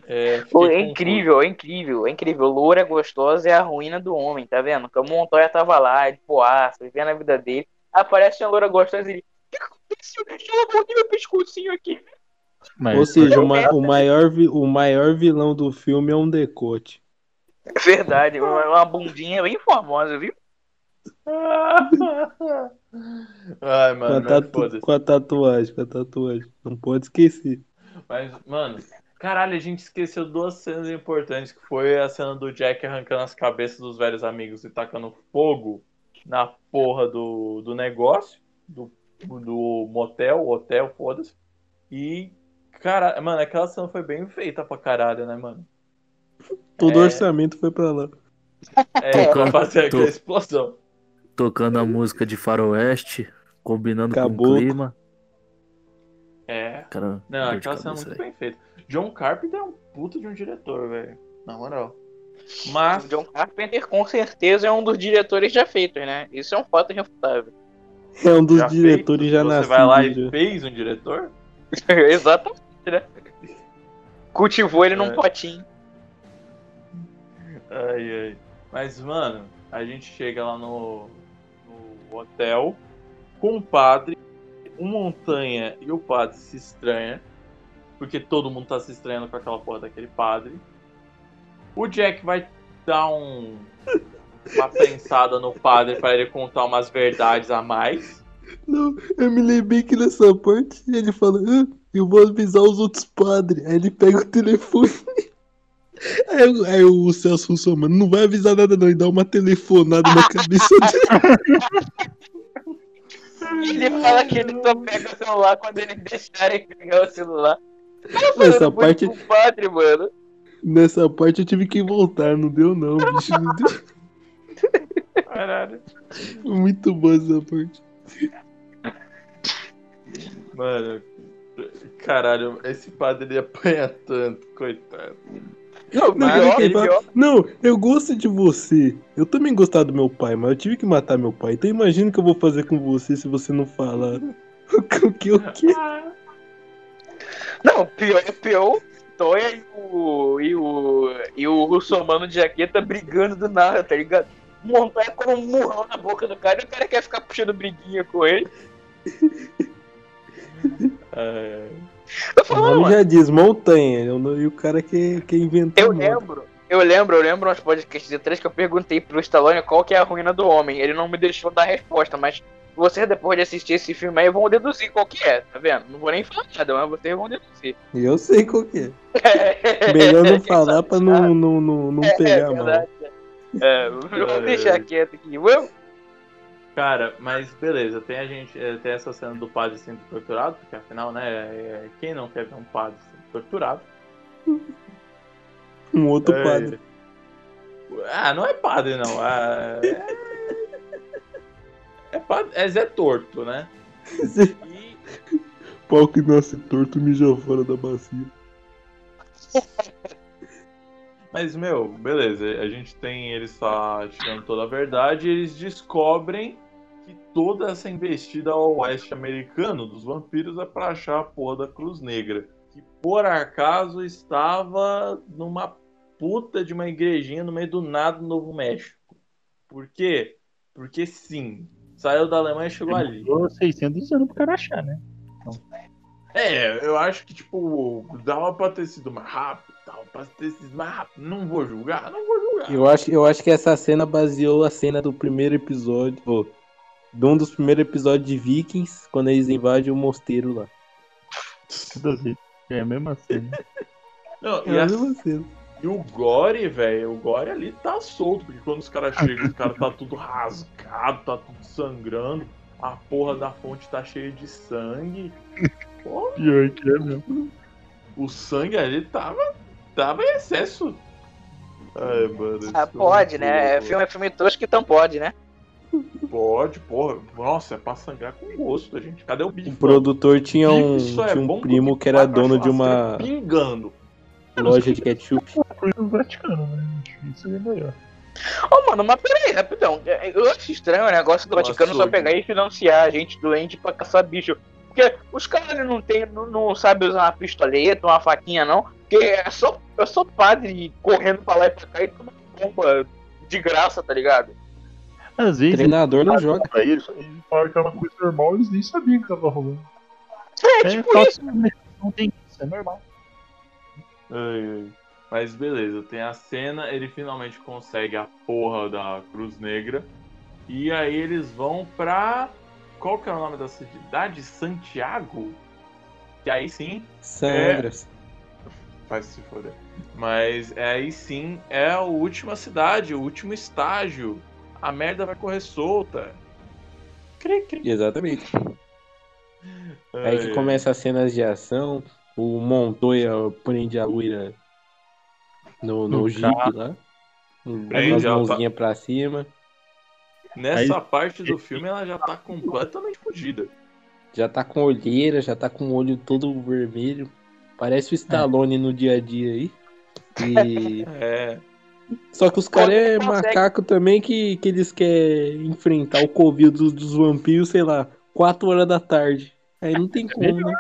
É, Pô, é incrível, é incrível, é incrível. Loura gostosa é a ruína do homem, tá vendo? Que o Montoya tava lá, de poaça, vivendo a vida dele. Aparece uma loura gostosa e ele. O que aconteceu? Ela mordeu meu pescocinho aqui. Mas, Ou seja, o, ma- o maior, o maior vilão do filme é um decote. É verdade, uma, uma bundinha bem formosa, viu? Ai, Com mano, a, mas tatu- com a tatuagem, com a tatuagem. Não pode esquecer. Mas, mano, caralho, a gente esqueceu duas cenas importantes, que foi a cena do Jack arrancando as cabeças dos velhos amigos e tacando fogo na porra do, do negócio, do, do motel, hotel, foda-se. E, cara, mano, aquela cena foi bem feita pra caralho, né, mano? Todo É. orçamento foi pra lá. É, pra fazer aquela explosão. Tocando a música de faroeste, combinando com o clima. É. Cara, Não, aquela cena é muito velho. bem feita. John Carpenter é um puta de um diretor, velho. Na moral. Mas, O John Carpenter com certeza é um dos diretores já feitos, né? Isso é um fato irrefutável. É um dos já diretores fez, já Você nascidos. vai lá e já. fez um diretor? Exatamente, né? Cultivou ele num É. potinho. Ai, ai. Mas, mano, a gente chega lá no, no hotel com o padre, o Montanha e o padre se estranha, porque todo mundo tá se estranhando com aquela porra daquele padre. O Jack vai dar um, uma pensada no padre pra ele contar umas verdades a mais. Não, eu me lembrei que nessa parte ele fala, "Ah, eu vou avisar os outros padres. Aí ele pega o telefone. Aí, o- aí o Celso Russo, mano, não vai avisar nada não, e dá uma telefonada na cabeça dele. Ele fala que ele só pega o celular quando ele deixarem pegar o celular. Essa parte, O padre, mano. nessa parte eu tive que voltar, não deu não, bicho, não deu. Caralho. Muito boa essa parte. Mano, caralho, esse padre ele apanha tanto, coitado. Não, fala, não, eu gosto de você. Eu também gostava do meu pai, mas eu tive que matar meu pai. Então imagina o que eu vou fazer com você se você não falar. O que o que? Não, pior é pior. Toya e o. e o. e o russomano de jaqueta brigando do nada, tá ligado? Montanha com um murrão na boca do cara e o cara quer ficar puxando briguinha com ele. É, Eu O nome mano, já diz montanha. é nome- E o cara que, que inventou. eu lembro. Eu lembro, eu lembro nos podcasts de três que eu perguntei pro Stallone qual que é a ruína do homem. Ele não me deixou dar resposta, mas vocês depois de assistir esse filme aí vão deduzir qual que é, tá vendo? Não vou nem falar nada, mas vocês vão deduzir. E eu sei qual que é. Melhor não falar pra não, não, não, não É pegar mal. verdade. É, vamos deixar quieto aqui. Vamos? Cara, mas beleza, tem a gente, é, tem essa cena do padre sendo torturado, porque afinal, né, é, quem não quer ver um padre sendo torturado? Um outro É. padre. Ah, não é padre não, é, é, padre, é Zé Torto, né? E, Pau que nasce torto mija fora da bacia. mas meu, beleza, a gente tem eles só tirando toda a verdade e eles descobrem toda essa investida ao oeste americano dos vampiros é pra achar a porra da Cruz Negra. Que por acaso estava numa puta de uma igrejinha no meio do nada no Novo México. Por quê? Porque sim. Saiu da Alemanha e chegou ali. Demorou 600 anos pro cara achar, né? É, eu acho que, tipo, dava pra ter sido mais rápido, dava pra ter sido mais rápido. Não vou julgar, não vou julgar. Eu acho, eu acho que essa cena baseou a cena do primeiro episódio. De um dos primeiros episódios de Vikings, quando eles invadem o mosteiro lá. É a mesma cena. Não, e, É a a- mesma cena. e o Gore, velho, o Gore ali tá solto, porque quando os caras chegam, os caras tá tudo rasgado, tá tudo sangrando, a porra da fonte tá cheia de sangue. Pô, Pior que é mesmo. o sangue ali tava, tava em excesso. Ai, mano. Ah, filme pode, é né? Filme é filme tosco, então pode, né? Pode, porra. Nossa, é pra sangrar com gosto, gente. Cadê o bife? O produtor tinha um, Bife é um primo que era dono de uma Pingando. loja de ketchup. Vaticano, né? Isso é melhor. Ô, mano, mas peraí, rapidão. Eu acho estranho o negócio do Nossa, Vaticano só pegar e financiar gente doente pra caçar bicho. Porque os caras não tem, não, não sabem usar uma pistoleta, uma faquinha, não. Porque é só, é só padre correndo pra lá e pra cá e tomando bomba de graça, tá ligado? Às vezes Treinador não joga. pra eles, eles falaram que era uma coisa normal, eles nem sabiam que tava rolando. É, É, tipo isso. Não tem isso, é normal. Ai, ai. Mas beleza, tem a cena, ele finalmente consegue a porra da Cruz Negra. E aí eles vão pra. Qual que é o nome da cidade? Santiago? E aí sim, Sandras. faz se foder. Mas aí sim é a última cidade, o último estágio. A merda vai correr solta. Cri, cri. Exatamente. Aí que começa as cenas de ação. O Montoya prende a loira no, no No jeep carro. lá. Com Prende as ela, mãozinhas pra cima. Nessa parte do filme ela já tá completamente fodida. Já tá com olheira, já tá com o olho todo vermelho. Parece o Stallone no dia a dia aí. E... É. Só que os caras é Consegue. macaco também que, que eles querem enfrentar o Covid dos, dos vampiros, sei lá, 4 horas da tarde. Aí não tem como, né?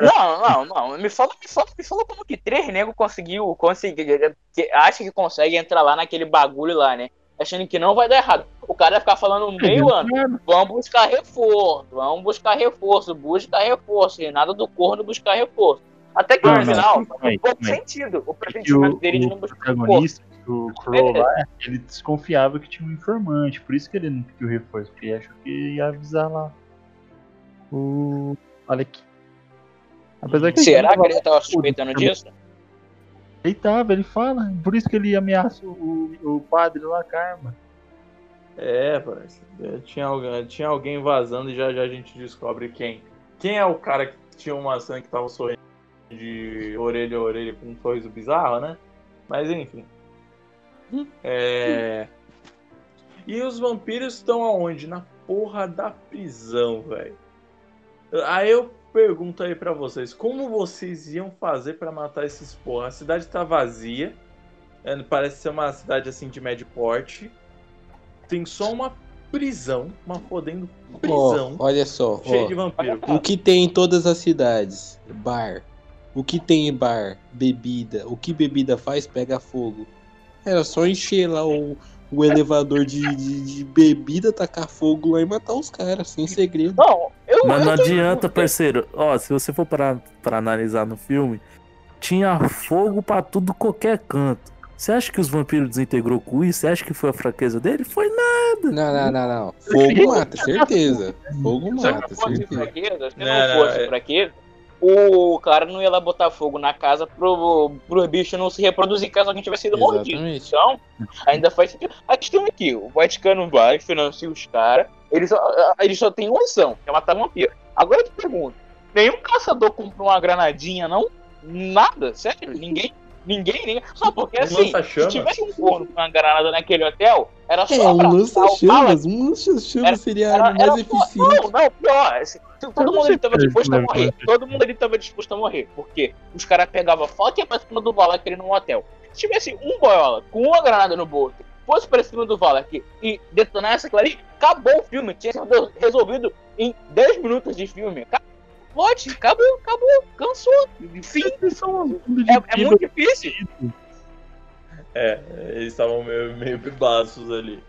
Não, não, não. Me fala, me fala, me fala como que três negros conseguiu, conseguir, que acha que consegue entrar lá naquele bagulho lá, né? Achando que não vai dar errado. O cara vai ficar falando meio ano. Vamos buscar reforço, vamos buscar reforço, busca reforço. E nada do corno buscar reforço. Até que Não, no não, final, faz pouco calma aí. sentido o que pressentimento dele de o não buscar reforço. Protagonista, o Crow lá, ele desconfiava que tinha um informante, por isso que ele não pediu reforço, porque ele achou que ia avisar lá o Alec. Apesar que Será que ele ele já tava suspeitando disso? Ele tava, ele fala, por isso que ele ameaça o, o padre lá, Karma. É, parece. É, Tinha alguém, tinha alguém vazando e já já a gente descobre quem. Quem é o cara que tinha uma maçã que tava sorrindo de orelha a orelha com um sorriso bizarro, né? Mas enfim. É. E os vampiros estão aonde? Na porra da prisão, velho. Aí eu pergunto aí pra vocês, como vocês iam fazer pra matar esses porra? A cidade tá vazia. é, Parece ser uma cidade assim de médio porte tem só uma prisão, uma fodendo Ó, prisão olha só, cheia ó. de vampiro. O que tem em todas as cidades? Bar. O que tem em bar? Bebida. O que bebida faz? Pega fogo. Era só encher lá o, o elevador de, de, de bebida, tacar fogo lá e matar os caras, sem segredo. Não, eu. Mas eu não tô- adianta, parceiro. Ó, se você for para pra analisar no filme, tinha fogo pra tudo qualquer canto. Você acha que os vampiros desintegrou com isso? Você acha que foi a fraqueza dele? Foi nada. Não, não, não, não. Fogo mata, certeza. Fogo Se não mata, fosse certeza. fraqueza, se Não, não não, fosse é- fraqueza, o cara não ia lá botar fogo na casa pro, pro bicho não se reproduzir caso alguém tivesse sido mordido. Exatamente. Então, ainda faz sentido. A questão é que o Vaticano vai, financia os caras, eles só, eles só têm uma opção, que é matar vampiro. Agora eu te pergunto, nenhum caçador comprou uma granadinha, não? Nada, sério? Ninguém? Ninguém, ninguém. Só porque Um assim, se tivesse um forno com uma granada naquele hotel, era só É, um lança-chamas. Um lança-chamas seria era- mais era- eficiente. Não, não, pior. assim, todo mundo ali tava disposto a que morrer. Todo mundo ali tava disposto a morrer. Porque os caras pegavam foto e ia pra cima do Valak ali no hotel. Se tivesse um boiola com uma granada no bolso, fosse pra cima do Valak e detonasse aquilo ali, acabou o filme. Tinha sido resolvido em 10 minutos de filme. Acabou, Plot, acabou, acabou, cansou. Fim. É, é muito difícil. É, eles estavam meio, meio bebaços ali.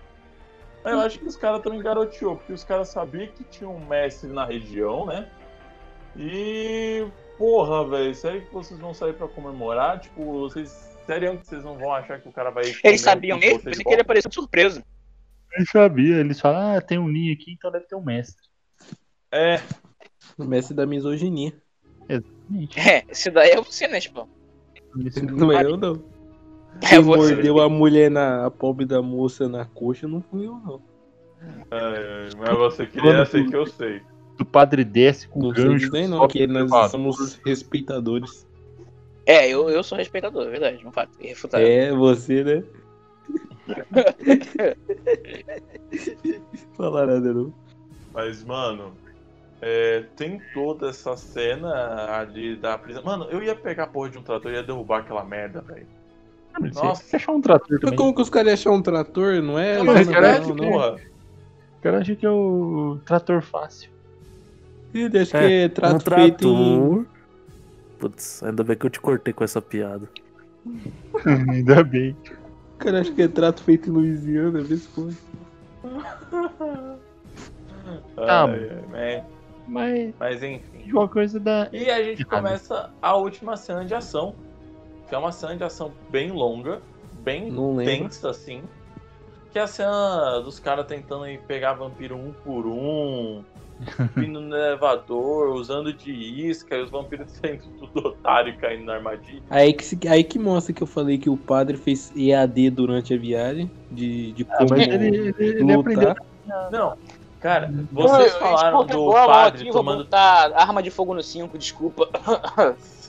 Eu acho que os caras também garoteou, porque os caras sabiam que tinha um mestre na região, né? E. Porra, velho, sério que vocês vão sair pra comemorar? Tipo, vocês. Sério que vocês não vão achar que o cara vai. Eles sabiam mesmo, pensei que ele apareceu de surpresa. Ele sabia, eles falam, ah, tem um ninho aqui, então deve ter um mestre. É, O mestre da misoginia. Gente, É, esse daí é você, né, tipo? Não é eu, não. É Quem você. mordeu a mulher na a pobre da moça na coxa não fui eu, não. é, mas você queria ser que eu sei. o padre desce com Não sei gancho. dizer não, que nós somos respeitadores. É, eu, eu sou respeitador, é verdade, um fato. Irrefutável. É, você, né? Falar nada, não. Mas, mano, é, tem toda essa cena ali da prisão. Mano, eu ia pegar a porra de um trator e ia derrubar aquela merda, velho. Nossa, Nossa. você achar um trator Mas também. como que os caras iam achar um trator? Não é? Não, mas não, porra. O cara acha que é o trator fácil. Ele acha que É, é trato um feito em... trator. Putz, ainda bem que eu te cortei com essa piada. Ainda bem. O cara acha que é trato feito em Louisiana, vê se foi. Tá, ai, Mas mas enfim. uma coisa da. E a gente começa a última cena de ação. Que é uma cena de ação bem longa, bem Não lembro. tensa, assim. Que é a cena dos caras tentando ir pegar vampiro um por um, vindo no elevador, usando de isca, e os vampiros sendo tudo otário e caindo na armadilha. Aí que, aí que mostra que eu falei que o padre fez EAD durante a viagem, de, de Ah, como ele, ele, ele aprendeu. lutar. Não, cara, vocês falaram do a mão padre tomando botar arma de fogo no 5, desculpa.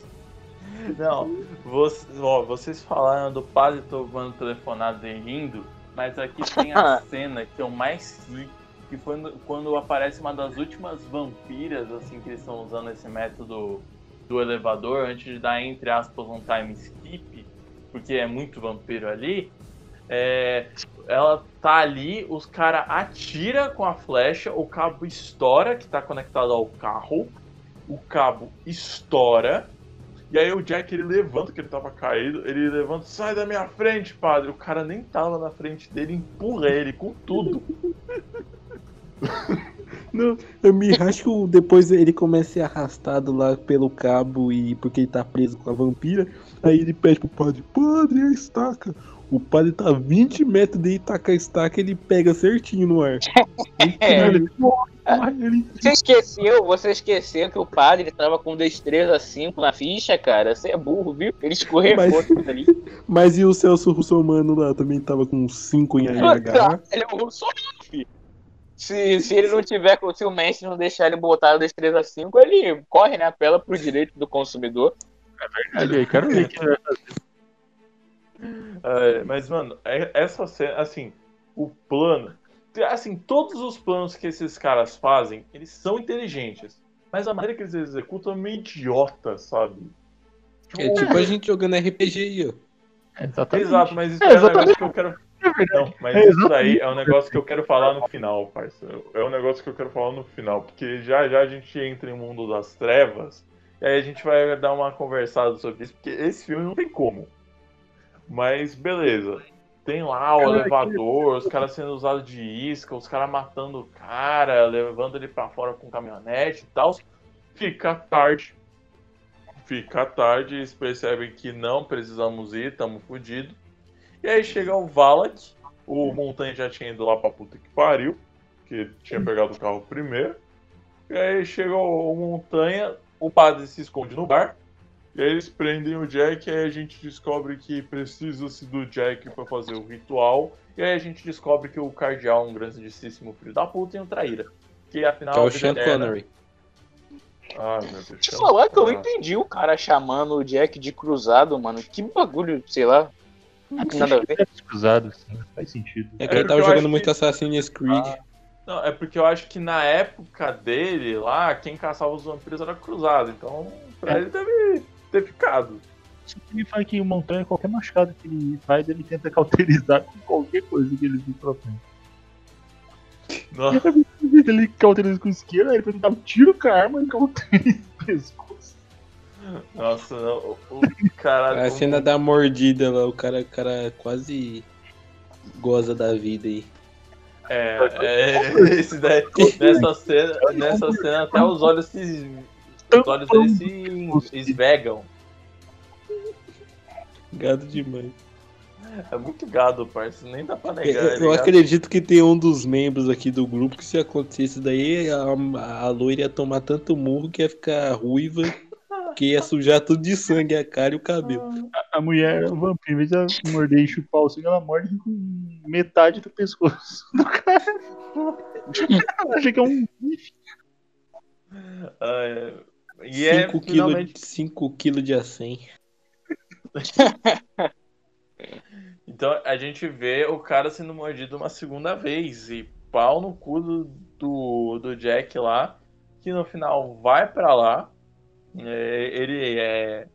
Não, vocês, ó, vocês falaram do padre tomando telefonado e rindo, mas aqui tem a cena que eu mais ri, que foi no- quando aparece uma das últimas vampiras, assim, que eles estão usando esse método do elevador, antes de dar, entre aspas, um time skip, porque é muito vampiro ali. É, ela tá ali, os caras atira com a flecha, o cabo estoura, que tá conectado ao carro, o cabo estoura, e aí o Jack ele levanta, que ele tava caído, ele levanta, sai da minha frente, padre. O cara nem tava na frente dele, empurra ele com tudo. Não, eu me acho que depois ele começa a ser arrastado lá pelo cabo e porque ele tá preso com a vampira. Aí ele pede pro padre, padre, a estaca. O padre tá a 20 metros dele, taca a estaca ele pega certinho no ar. É. Ele Você esqueceu, você esqueceu que o padre tava com destreza 5 na ficha, cara? Você é burro, viu? Ele escorregou Mas- tudo ali. Mas e o Celso Russomano lá também tava com 5 em AH? Ele é um só, filho. Se, se ele não tiver, se o Messi não deixar ele botar a destreza 5, ele corre, né? Apela pro direito do consumidor. Ali, aí, quero ver que ele vai fazer. É, mas, mano, é- essa cena, assim, o plano. Assim, todos os planos que esses caras fazem, eles são inteligentes. Mas a maneira que eles executam é meio idiota, sabe? É tipo a gente jogando RPG aí, ó. Exatamente. Exato, mas isso É, é, um negócio que eu quero. É. Não, mas É isso daí é um negócio que eu quero falar no final, parceiro. É um negócio que eu quero falar no final, porque já já a gente entra em mundo das trevas, e aí a gente vai dar uma conversada sobre isso, porque esse filme não tem como. Mas beleza. Tem lá o Cara, elevador, os caras sendo usados de isca, os caras matando o cara, levando ele pra fora com caminhonete e tal. Fica tarde. Fica tarde, eles percebem que não precisamos ir, estamos fodidos. E aí chega o Valak, o Montanha já tinha ido lá pra puta que pariu, que tinha pegado o carro primeiro. E aí chega o Montanha, o padre se esconde no bar. E aí eles prendem o Jack, e aí a gente descobre que precisa-se do Jack pra fazer o ritual. E aí a gente descobre que o cardeal é um grandíssimo filho da puta e um traíra. Que afinal Que é o Sean eterna- Connery. Ah, meu Deus. Deixa eu falar que eu não entendi o cara chamando o Jack de cruzado, mano. Que bagulho, sei lá. Não tem nada a ver. Cruzado, assim, faz sentido. É que É ele tava jogando muito que- Assassin's Creed. Ah, Não, é porque eu acho que na época dele lá, quem caçava os vampiros era cruzado. Então, pra É. ele deve ter ficado. Ele fala que o Montanha, qualquer machucado que ele faz, ele tenta cauterizar com qualquer coisa que ele se propõe. Nossa, Ele cauteriza com esquerda, aí ele tentar um tiro com a arma e cauteriza o pescoço. nossa não, o, o caralho. A cena da mordida lá, o cara, o cara quase goza da vida aí. É, é, esse daí, nessa cena, nessa cena até os olhos se. Os olhos dele se esvegam. Gado demais. É muito gado, parceiro. Nem dá pra Eu, negar. eu ele, acredito que tem um dos membros aqui do grupo que se acontecesse daí, a, a loira ia tomar tanto murro que ia ficar ruiva, que ia sujar tudo de sangue a cara e o cabelo. A mulher, o vampiro, em vez de morder e chupar o sangue, ela morde com metade do pescoço do cara. Acha que é um bife. Ah, é. E é 5 finalmente. kg de acém. então a gente vê o cara sendo mordido uma segunda vez e pau no cu do, do, do Jack lá, que no final vai pra lá. É, ele é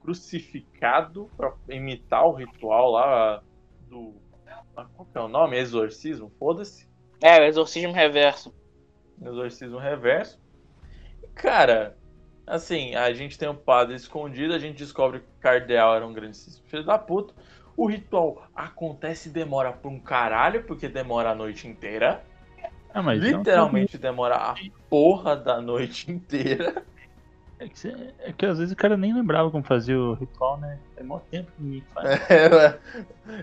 crucificado pra imitar o ritual lá do. ah, Qual que é o nome? Exorcismo? Foda-se. É, o exorcismo reverso. Exorcismo reverso. E, cara, assim, a gente tem um padre escondido, a gente descobre que o cardeal era um grandíssimo filho da puta. O ritual acontece e demora por um caralho, porque demora a noite inteira. Ah, mas um Literalmente demora a porra da noite inteira. É que, cê- é que às vezes o cara nem lembrava como fazia o ritual, né? É mó tempo que ninguém faz. É,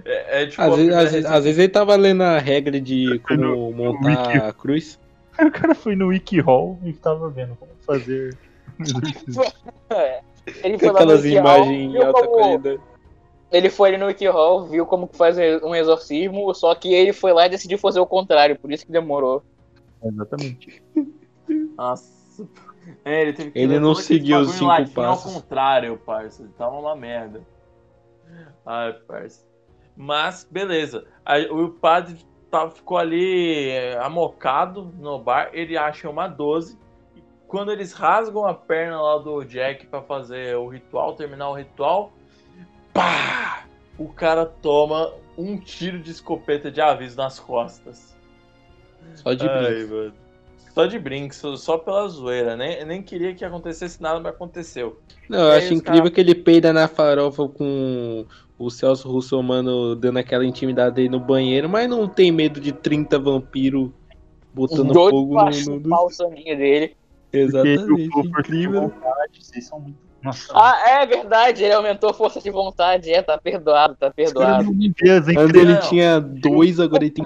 é, é tipo. Às às, vezes, às vezes ele tava lendo a regra de como no- no montar wiki. a cruz. Aí o cara foi no WikiHall e tava vendo como fazer. É. Ele foi lá no aquelas imagens em viu alta como- qualidade. Ele foi ali no Wikihall, viu como que faz um exorcismo, só que ele foi lá e decidiu fazer o contrário, por isso que demorou. Exatamente. Nossa. É, ele teve que Ele não seguiu os cinco latim passos. Ao contrário, parça. Tava uma merda. Ai, parça. Mas, beleza. O padre tava, ficou ali é, amocado no bar. Ele acha uma 12. Quando eles rasgam a perna lá do Jack pra fazer o ritual, terminar o ritual, pá! O cara toma um tiro de escopeta de aviso nas costas. Só de Ai, brinco. mano. Só de brinco, só- pela zoeira. Nem, nem queria que acontecesse nada, mas aconteceu. Não, eu aí acho incrível cara- que ele peida na farofa com o Celso Russomano dando aquela intimidade dele no banheiro, mas não tem medo de 30 vampiros botando Doido fogo no. no, o soninho dele. Exatamente, Porque o Cooper incrível. com vontade, vocês são muito. Nossa, Ah, é verdade, ele aumentou a força de vontade, é, tá perdoado, tá perdoado. Antes ele tinha dois, agora ele tem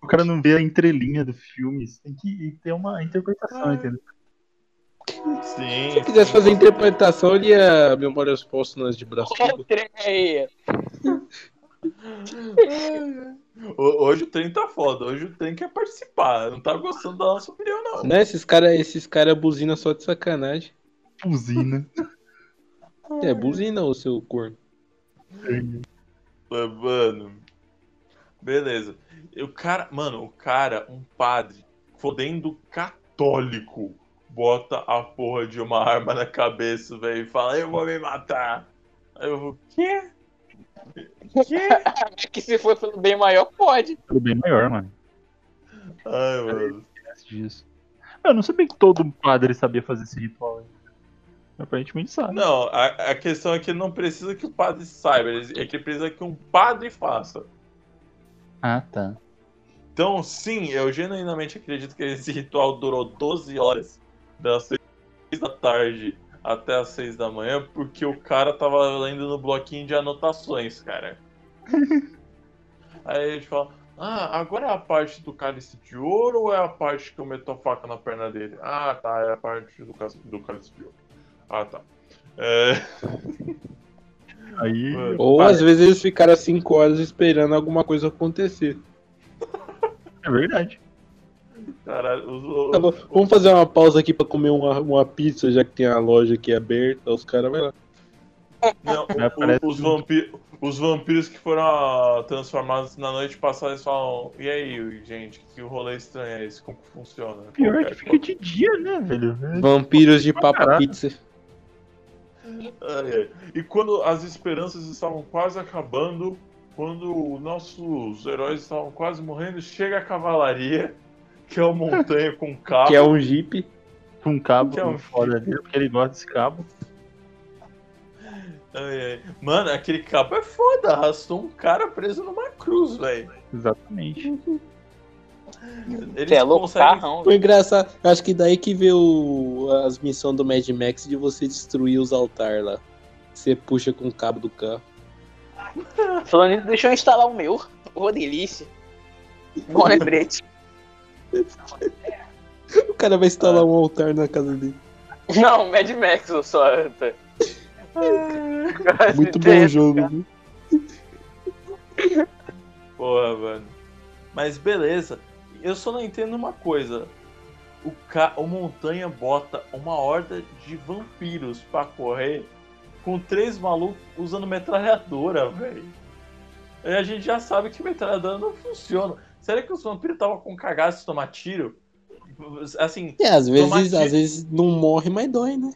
O cara não vê a entrelinha do filme. Tem que ter uma interpretação, entendeu? Sim. Se quisesse fazer interpretação, ele ia Memórias Póstumas de Brasil. Olha o trem aí. Hoje o trem tá foda. Hoje o trem quer participar. Não tá gostando da nossa opinião, não. Né? Esses caras esses cara buzina só de sacanagem. Buzina. É, buzina, ô seu corno. Mas, Mano. Beleza. E O cara, mano, o cara, um padre, fodendo católico, bota a porra de uma arma na cabeça, velho, e fala, eu vou me matar. Aí eu vou, quê? Quê? Que se for pelo bem maior, pode. Tudo bem maior, mano. Ai, mano. Eu não sabia que todo padre sabia fazer esse ritual. Aparentemente sabe. Não, a, a questão é que não precisa que o padre saiba, é que precisa que um padre faça. Ah, tá. Então, sim, eu genuinamente acredito que esse ritual durou 12 horas, das 6 da tarde até as 6 da manhã, porque o cara tava lendo no bloquinho de anotações, cara. Aí a gente fala, ah, agora é a parte do cálice de ouro ou é a parte que eu meto a faca na perna dele? Ah, tá, é a parte do, cálice- do cálice de ouro. Ah, tá. É... Aí. Ou Padre, às vezes eles ficaram cinco horas esperando alguma coisa acontecer. É verdade. Caralho, os, Tá vamos fazer uma pausa aqui pra comer uma, uma pizza, já que tem a loja aqui aberta. Os caras vai lá. Não, o- os, vampi- os vampiros que foram ah, transformados na noite passada, eles falam: E aí, gente, que rolê estranho é esse? Como que funciona? Pior Qual é é? que fica de dia, né, velho? Vampiros de Papa Caralho. Pizza. E quando as esperanças estavam quase acabando, quando nossos heróis estavam quase morrendo, chega a cavalaria, que é uma montanha com cabo. Que é um Jeep. Com um cabo Que é um fora dele, porque ele gosta desse cabo. Ai, ai. Mano, aquele cabo é foda, arrastou um cara preso numa cruz, velho. Exatamente. Eles Você é louco, conseguem- carrão. Foi engraçado. Acho que daí que veio o- as missões do Mad Max de você destruir os altares lá. Você puxa com o cabo do carro. Falando nisso, deixa eu instalar o meu. Ô, delícia. Bom lembrete. O cara vai instalar um altar na casa dele. Não, Mad Max, eu só. Muito bom o jogo, viu? Porra, mano. Mas beleza. Eu só não entendo uma coisa. O, ca... o Montanha bota uma horda de vampiros pra correr com três malucos usando metralhadora, velho. Aí a gente já sabe que metralhadora não funciona. Será que os vampiros estavam com cagaço de tomar tiro? Assim, É, às vezes, tiro- às vezes não morre, mas dói, né?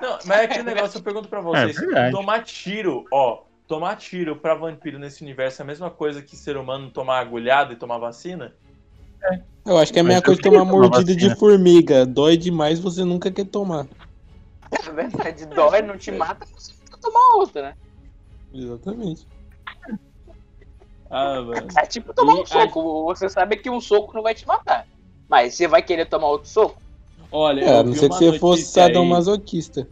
Não, mas é aquele negócio, eu pergunto pra vocês. É tomar tiro, ó, tomar tiro pra vampiro nesse universo é a mesma coisa que ser humano tomar agulhada e tomar vacina? Eu acho que é a mesma coisa tomar tomar mordida de formiga. Dói demais, você nunca quer tomar. É verdade, dói, não te mata, você tem que tomar outra, né? Exatamente. Ah, mano. É tipo tomar E um soco. Você sabe que um soco não vai te matar. Mas você vai querer tomar outro soco? Olha, É, a eu não ser que você fosse notícia aí- sadomasoquista.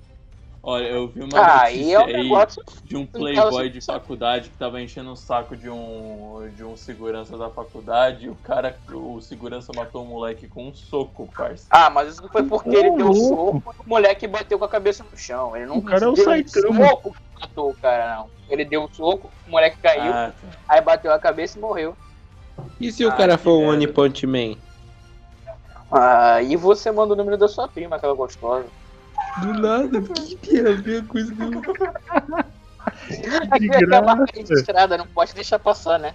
Olha, eu vi uma Ah, notícia é um aí de um playboy de faculdade que tava enchendo o saco de um, de um segurança da faculdade e o cara, o segurança matou o moleque com um soco, parça. Ah, mas isso não foi porque ele deu louco. soco e o moleque bateu com a cabeça no chão. Ele não O cara é o Saitama. soco que matou o cara, não. Ele deu o soco, o moleque caiu, Ah, aí bateu a cabeça e morreu. E se o Ah, cara que for um. One Punch Man? Ah, e você manda o número da sua prima, aquela gostosa. Do nada, o que tem a ver com isso? do- De Aquela marca registrada, não pode deixar passar, né?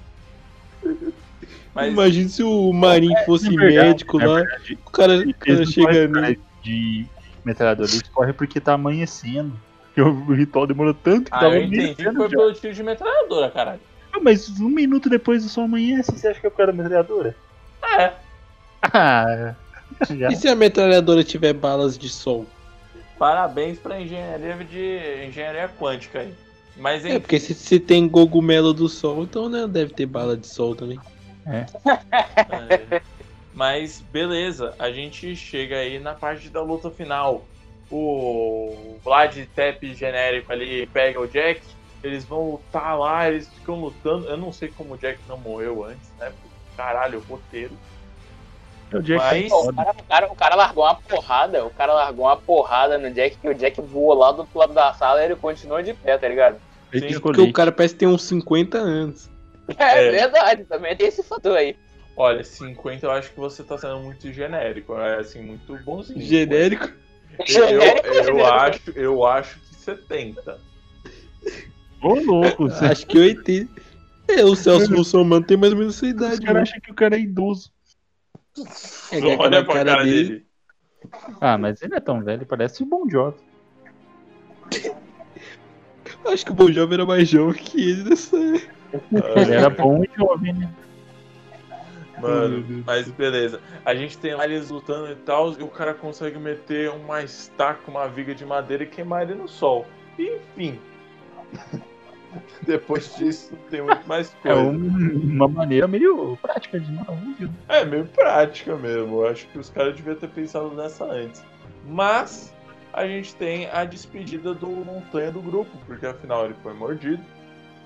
mas Imagina se o Marinho fosse é verdade, médico é lá, verdade. o cara, o cara chega nele. de metralhadora, eles correm porque tá amanhecendo. Porque o ritual demorou tanto que ah, tava eu entendi que foi já. pelo tiro de metralhadora, caralho. Ah, mas um minuto depois o sol amanhece, você acha que é por causa da metralhadora? É. Ah, já. E se a metralhadora tiver balas de sol? Parabéns pra engenharia de engenharia quântica aí. Mas É, porque se, se tem cogumelo do sol, então né, deve ter bala de sol também. É. Mas beleza, a gente chega aí na parte da luta final. O Vlad Tep genérico ali pega o Jack, eles vão lutar lá, eles ficam lutando. Eu não sei como o Jack não morreu antes, né? Caralho, o roteiro. É o Jack Mas- Pô, o, cara, o, cara, o cara largou uma porrada, o cara largou uma porrada no Jack, que o Jack voou lá do outro lado da sala e ele continua de pé, tá ligado? Sim, Porque o cara parece ter uns 50 anos. É, É. verdade, também tem esse fator aí. Olha, 50 eu acho que você tá sendo muito genérico, é assim, muito bonzinho. Genérico. Eu, Genérico, eu, eu genérico. acho, eu acho que 70. Ô, louco, você Acho que 80. É, o Celso Russomano tem mais ou menos os idade, caras né? acham que o cara é idoso. É Olha pra cara cara dele. dele. Ah, mas ele é tão velho, parece o Bon Jovi. Acho que o Bon Jovi era mais jovem que ele nessa Ele era bom e jovem, né? Mano, mas beleza. A gente tem lá eles lutando e tal, e o cara consegue meter uma estaca, uma viga de madeira e queimar ele no sol. Enfim. Depois disso, não tem muito mais É coisa. um- uma maneira meio prática de matar um vídeo. É meio prática mesmo. Eu acho que os caras deviam ter pensado nessa antes. Mas a gente tem a despedida do Montanha do grupo, porque afinal ele foi mordido.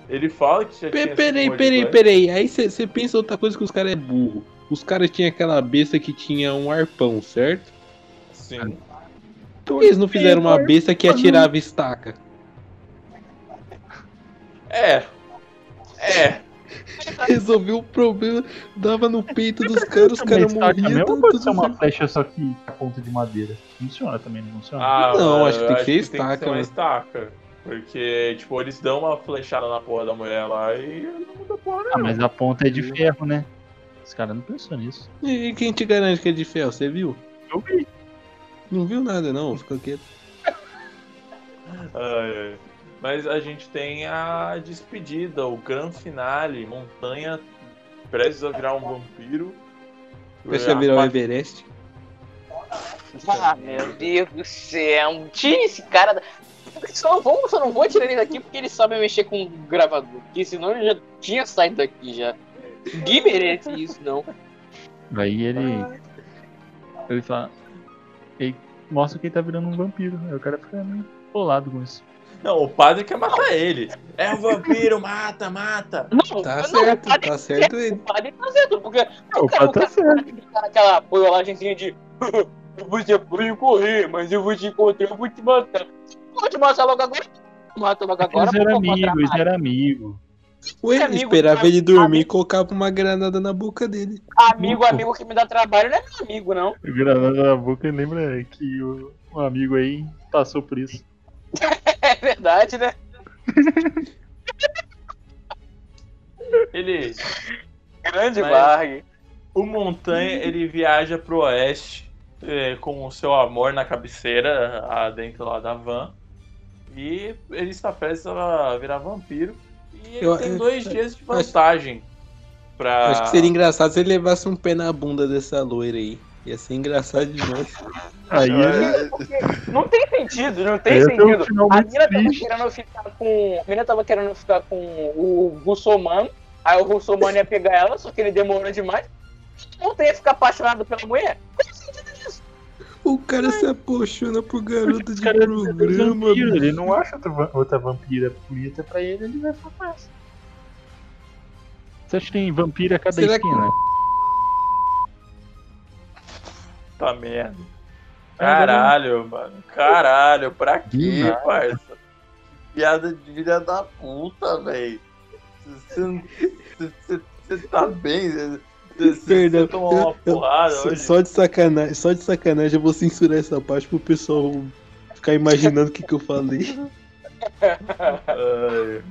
Ele fala que já tinha sido Peraí, peraí, peraí. Aí você pensa outra coisa que os caras é burro. Os caras tinham aquela besta que tinha um arpão, certo? Sim. Por que eles não fizeram uma besta que atirava estaca? É. É. Resolveu o problema, dava no peito dos caras, os caras morriam. Tá pode tudo ser uma certo. flecha só que a ponta de madeira. Funciona também, não funciona? Ah, Não, acho que tem que ser Tem estaca, que ser uma mano. estaca. Porque, tipo, eles dão uma flechada na porra da mulher lá e não muda porra Ah, mas a ponta é de ferro, né? Os caras não pensou nisso. E quem te garante que é de ferro? Você viu? Eu vi. Não viu nada, não. Ficou quieto. Ai, ai. Mas a gente tem a despedida, o grande finale, montanha prestes a virar um vampiro. Vai A virar o Everest. Ah, meu Deus do céu. Tire esse cara. da- Só não, vou, só não vou tirar ele daqui porque ele sabe mexer com o gravador. Porque senão ele já tinha saído daqui já. Ninguém merece isso, não. Aí ele. Ele fala. Ele mostra que ele tá virando um vampiro. Aí o cara fica meio bolado com isso. Não, o padre quer matar ele. É o vampiro, mata, mata. Não, Tá não, certo, o padre tá certo O padre tá certo, porque o cara tá certo. naquela boiolagemzinha de você pode correr, mas eu vou te encontrar, eu vou te matar. Vou te matar logo agora. Mata logo agora. Eles eram amigos, eram amigos. Ué, amigo, esperava ele dormir e Amigo. colocava uma granada na boca dele. Amigo, amigo que me dá trabalho não é meu amigo, não. Granada na boca lembra que o, um amigo aí passou por isso. verdade, né? Ele. Grande Varg. O Montanha, ele viaja pro oeste eh, com o seu amor na cabeceira, dentro lá da van. E ele está prestes a virar vampiro. E ele Eu- tem eu- dois dias de vantagem pra. Acho que seria engraçado se ele levasse um pé na bunda dessa loira aí. Ia ser engraçado demais. Aí ele É, Não tem sentido, não tem Esse é um sentido. final a mina tava triste. querendo ficar com. A mina tava querendo ficar com o Russomano. Aí o Russomano ia pegar ela, só que ele demorou demais. Não tem ficar apaixonado pela mulher. Qual o sentido disso? O cara se apaixona por garota Esse de é programa. vampiro, ele não acha outra, va- outra vampira bonita pra ele, ele vai ficar com essa. Você acha que tem vampira a cada Será que- Tá merda. Caralho, mano. Caralho, pra quê, parça? Piada de filha da puta, velho. Você tá bem? Você Perdão, tomou uma eu- eu- porrada Só, hoje? só de sacanagem, só de sacanagem eu vou censurar essa parte pro pessoal ficar imaginando o que, que eu falei. Ai,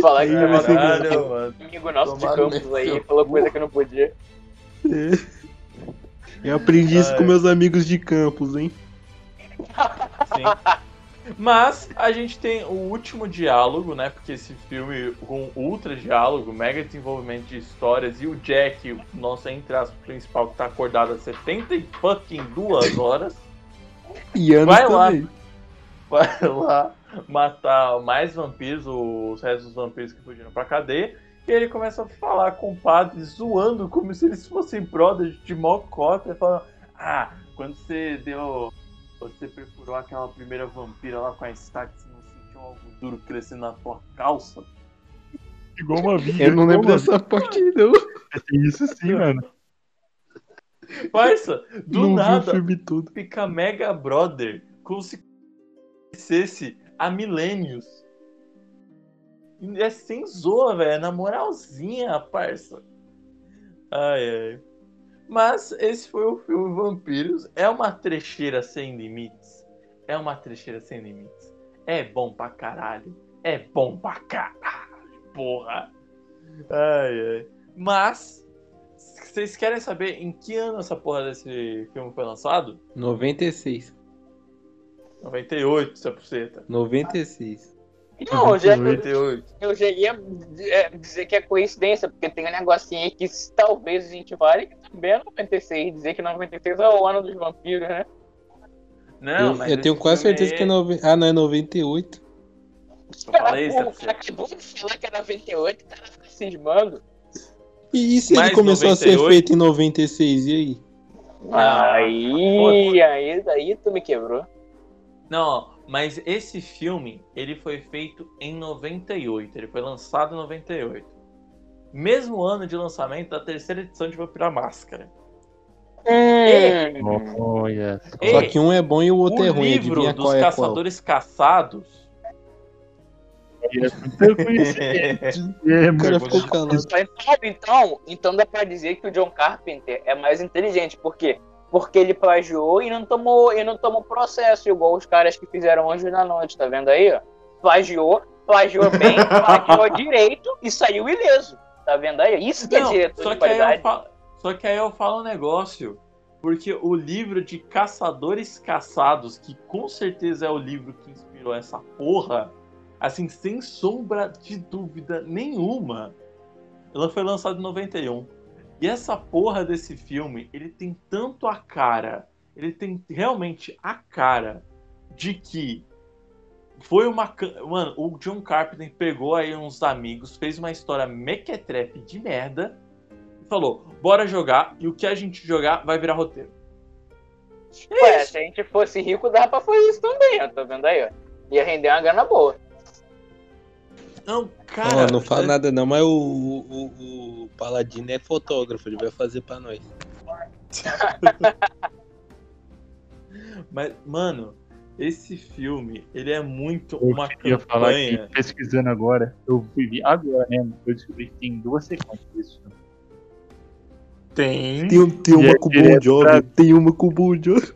Falar que Caralho, mano. amigo nosso de campos aí, falou coisa que não podia. É. Eu aprendi isso com meus amigos de campus, hein? Sim. Mas a gente tem o último diálogo, né? Porque esse filme com ultra diálogo, mega desenvolvimento de histórias e o Jack, o nosso entre aspas principal, que tá acordado há 70 e fucking duas horas, E anos Vai lá. também. vai lá matar mais vampiros, os restos dos vampiros que fugiram pra cadeia. E ele começa a falar com o padre, zoando como se eles fossem brothers de mocota, falando, ah, quando você deu. Você perfurou aquela primeira vampira lá com a estaca, você não sentiu algo duro crescendo na tua calça? Igual uma vida. Eu não lembro dessa parte, não. vida. Tem isso sim, mano. Parça, do não nada, fica Mega Brother como se conhecesse há milênios. É sem zoa, velho. É na moralzinha, parça. Ai, ai. Mas esse foi o filme Vampiros. É uma trecheira sem limites. É uma trecheira sem limites. É bom pra caralho. É bom pra caralho, porra. Ai, ai. Mas, vocês querem saber em que ano essa porra desse filme foi lançado? 96. 98, 100%. 96. Não, eu já, 98. eu já ia é, dizer que é coincidência, porque tem um negocinho aí que talvez a gente vale, que também é 96. Dizer que 96 é o ano dos vampiros, né? Não, eu mas eu tenho quase certeza que é 90. Ah, não, é 98. Eu falei isso, o cara acabou de falar que é 98, o cara fica cismando. E, e se Mas ele começou a ser 98? feito em 96, e aí? Aí, aí, daí tu me quebrou. Não, mas esse filme, ele foi feito em 98. Ele foi lançado em 98. Mesmo ano de lançamento da terceira edição de Vampira Máscara. Hum, Olha. E Só que um é bom e o outro o é ruim. livro Adivinha dos qual é qual? Caçadores Caçados. Muito conhecido. É O cara ficou calado. Então, então, então dá pra dizer que o John Carpenter é mais inteligente, por quê? Porque ele plagiou e não tomou, e não tomou processo, igual os caras que fizeram Anjos na Noite, tá vendo aí? ó? Plagiou, plagiou bem, plagiou direito e saiu ileso. Tá vendo aí? Isso que é Não, diretor só de que, aí eu qualidade. falo, só que aí eu falo um negócio. Porque o livro de Caçadores Caçados, que com certeza é o livro que inspirou essa porra, assim, sem sombra de dúvida nenhuma, ela foi lançada em 91. E essa porra desse filme, ele tem tanto a cara, ele tem realmente a cara de que foi uma. Mano, o John Carpenter pegou aí uns amigos, fez uma história mequetrefe de merda e falou: bora jogar, e o que a gente jogar vai virar roteiro. Ué, se a gente fosse rico, dava pra fazer isso também, ó, tá vendo aí? ó? Ia render uma grana boa. Não, cara. Ó, não fala é- nada não, mas o, o, o Paladino é fotógrafo, ele vai fazer pra nós. Mas, mano, esse filme, ele é muito Eu uma queria falar campanha. que, pesquisando agora, eu fui ver agora mesmo, eu descobri que tem duas sequências desse filme. Tem. Tem, tem uma é com o Bon Jovi, pra- tem uma com o Bon Jovi.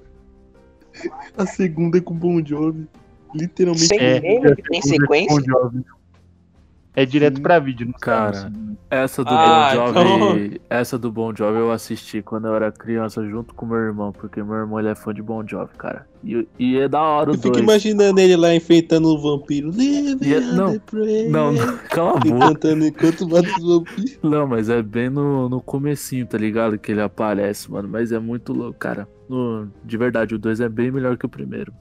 A segunda é com o Bon Jovi. Literalmente. Sem É, tem com sequência? Bon Jovi. É direto pra vídeo, não Cara, sabe, assim. Essa do Ah, Bon Jovi, essa do Bon Jovi eu assisti quando eu era criança junto com meu irmão, porque meu irmão ele é fã de Bon Jovi, cara. E, e é da hora o Eu fico dois. imaginando ele lá enfeitando o vampiro. Live é- não. Não, não, cala a boca. cantando enquanto mata os vampiros. Não, mas é bem no, no comecinho, tá ligado? Que ele aparece, mano. Mas é muito louco, cara. No- de verdade, o 2 é bem melhor que o primeiro.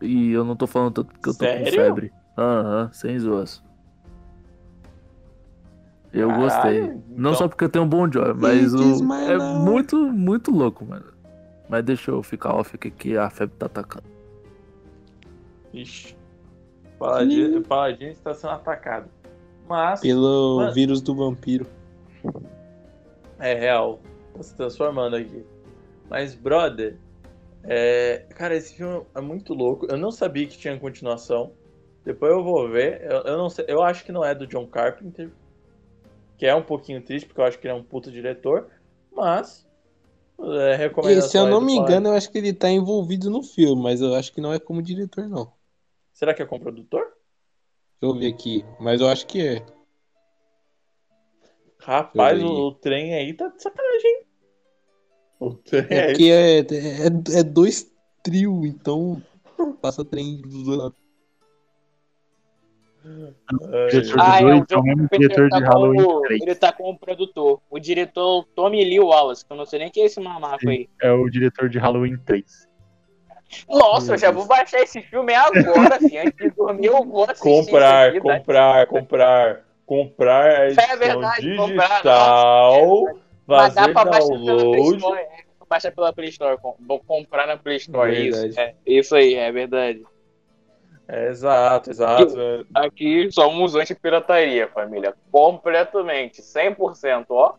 E eu não tô falando tanto porque eu tô Sério? com febre. Aham, sem zoas. Eu Caralho, gostei. Não então- só porque eu tenho um bom job, mas o, é muito, muito louco, mano. Mas deixa eu ficar off aqui que a febre tá atacando. Ixi. Paladino, Paladino está sendo atacado. Mas. Pelo Mano. vírus do vampiro. É real. Tá se transformando aqui. Mas, brother. é, Cara, esse filme é muito louco. Eu não sabia que tinha continuação. Depois eu vou ver. Eu, eu não sei. Eu acho que não é do John Carpenter. Que é um pouquinho triste, porque eu acho que ele é um puta diretor. Mas. É, E, se eu não do me engano, eu acho que ele tá envolvido no filme, mas eu acho que não é como diretor, não. Será que é com o produtor? Deixa eu ver aqui. Mas eu acho que é. Rapaz, o, o trem aí tá de sacanagem, hein? O trem É porque é, é, é dois trio, então passa trem dos dois lados. Ai, Diretor Ah, do é, dois, o é o John mesmo Carpenter diretor tá de como- Halloween 3. Ele tá como produtor. O diretor Tommy Lee Wallace, que eu não sei nem quem é esse mamaco aí. É o diretor de Halloween 3. Nossa, eu já vou baixar esse filme agora, filho. Antes de dormir, eu vou assistir. comprar, aqui, tá? comprar, comprar, comprar a É edição verdade, comprar, digital, Mas dá fazer pra baixar pela Play download. Store. É, baixar pela Play Store. Vou comprar na Play Store. Verdade. Isso, é, isso aí, é verdade. É, exato, exato. Aqui somos anti-pirataria, família. Completamente. 100%, ó.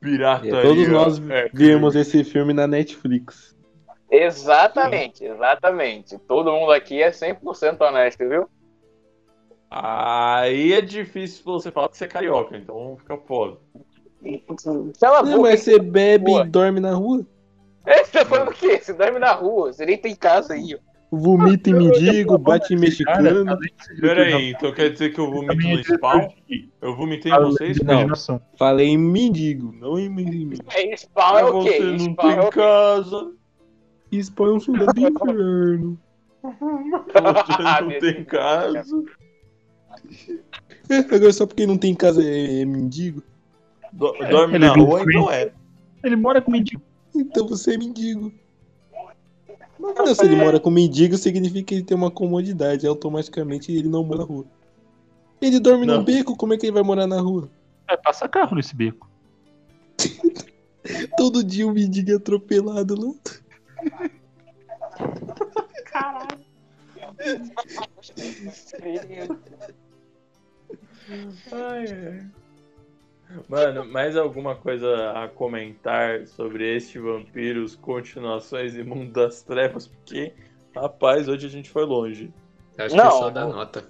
Pirataria. Todos nós é, vimos esse filme na Netflix. Exatamente, exatamente. Todo mundo aqui é 100% honesto, viu? Aí é difícil você falar que você é carioca, então fica foda. Cala a Não, boca. mas você bebe e dorme na rua? É, Você tá falando o quê? Você dorme na rua. Você nem tem casa aí, ó. Vomita em mendigo, bate em mexicano. além de ser Pera diretor aí, então quer dizer que eu vomito é no spawn? Eu vomitei em vocês? Não. Falei em mendigo, não em mendigo. É, spawn é o quê? você não Spawn é tem quê? casa. Isso é um soldado do inferno. Você Ah, não meu tem casa. É, Agora só porque não tem casa é, é mendigo? Do- É, Dorme na rua, então é. Ele mora com mendigo. Então você é mendigo. Não, se ele mora com mendigo, significa que ele tem uma comodidade. Automaticamente ele não mora na rua. Ele dorme Não. no beco, como é que ele vai morar na rua? Vai passar carro nesse beco. Todo dia o mendigo é atropelado lá. Ai, ai. Mano, mais alguma coisa a comentar sobre este Vampiros, continuações e Mundo das Trevas? Porque, rapaz, hoje a gente foi longe. Acho Não. que só dá nota.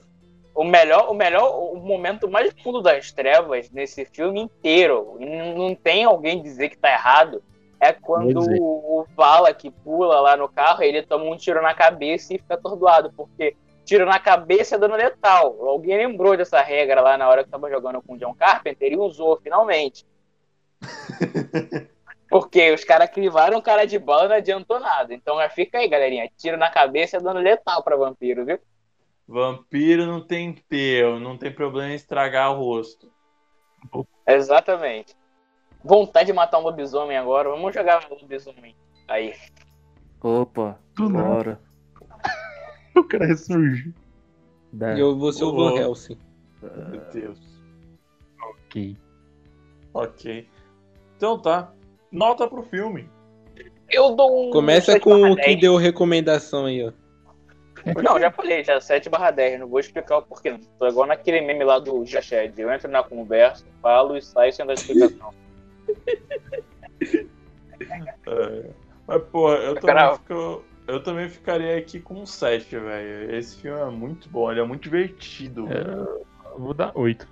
O melhor, o melhor, o momento mais fundo das trevas nesse filme inteiro, não tem alguém dizer que tá errado, é quando o, o Vala que pula lá no carro, ele toma um tiro na cabeça e fica atordoado, porque tiro na cabeça é dano letal. Alguém lembrou dessa regra lá na hora que tava jogando com o John Carpenter e usou finalmente. Porque os caras crivaram o cara de bala não adiantou nada. Então fica aí, galerinha. Tiro na cabeça é dano letal pra vampiro, viu? Vampiro não tem pelo, não tem problema em estragar o rosto. Exatamente. Vontade de matar um lobisomem agora. Vamos jogar um lobisomem. Aí. Opa, bora. O cara ressurgiu. Dá. E eu vou ser o Van. Helsing. Meu Deus. Ok. Ok. Então tá. Nota pro filme. Eu dou um. Começa 7 com o que 10. deu recomendação aí, ó. Não, já falei, já 7 barra 10. Não vou explicar o porquê. não. Tô igual naquele meme lá do Jached. Eu entro na conversa, falo e saio sem dar explicação. É, Mas, porra, eu também, Cara- fico- eu também ficaria aqui com um 7, velho. Esse filme é muito bom, ele é muito divertido. É, eu vou dar 8.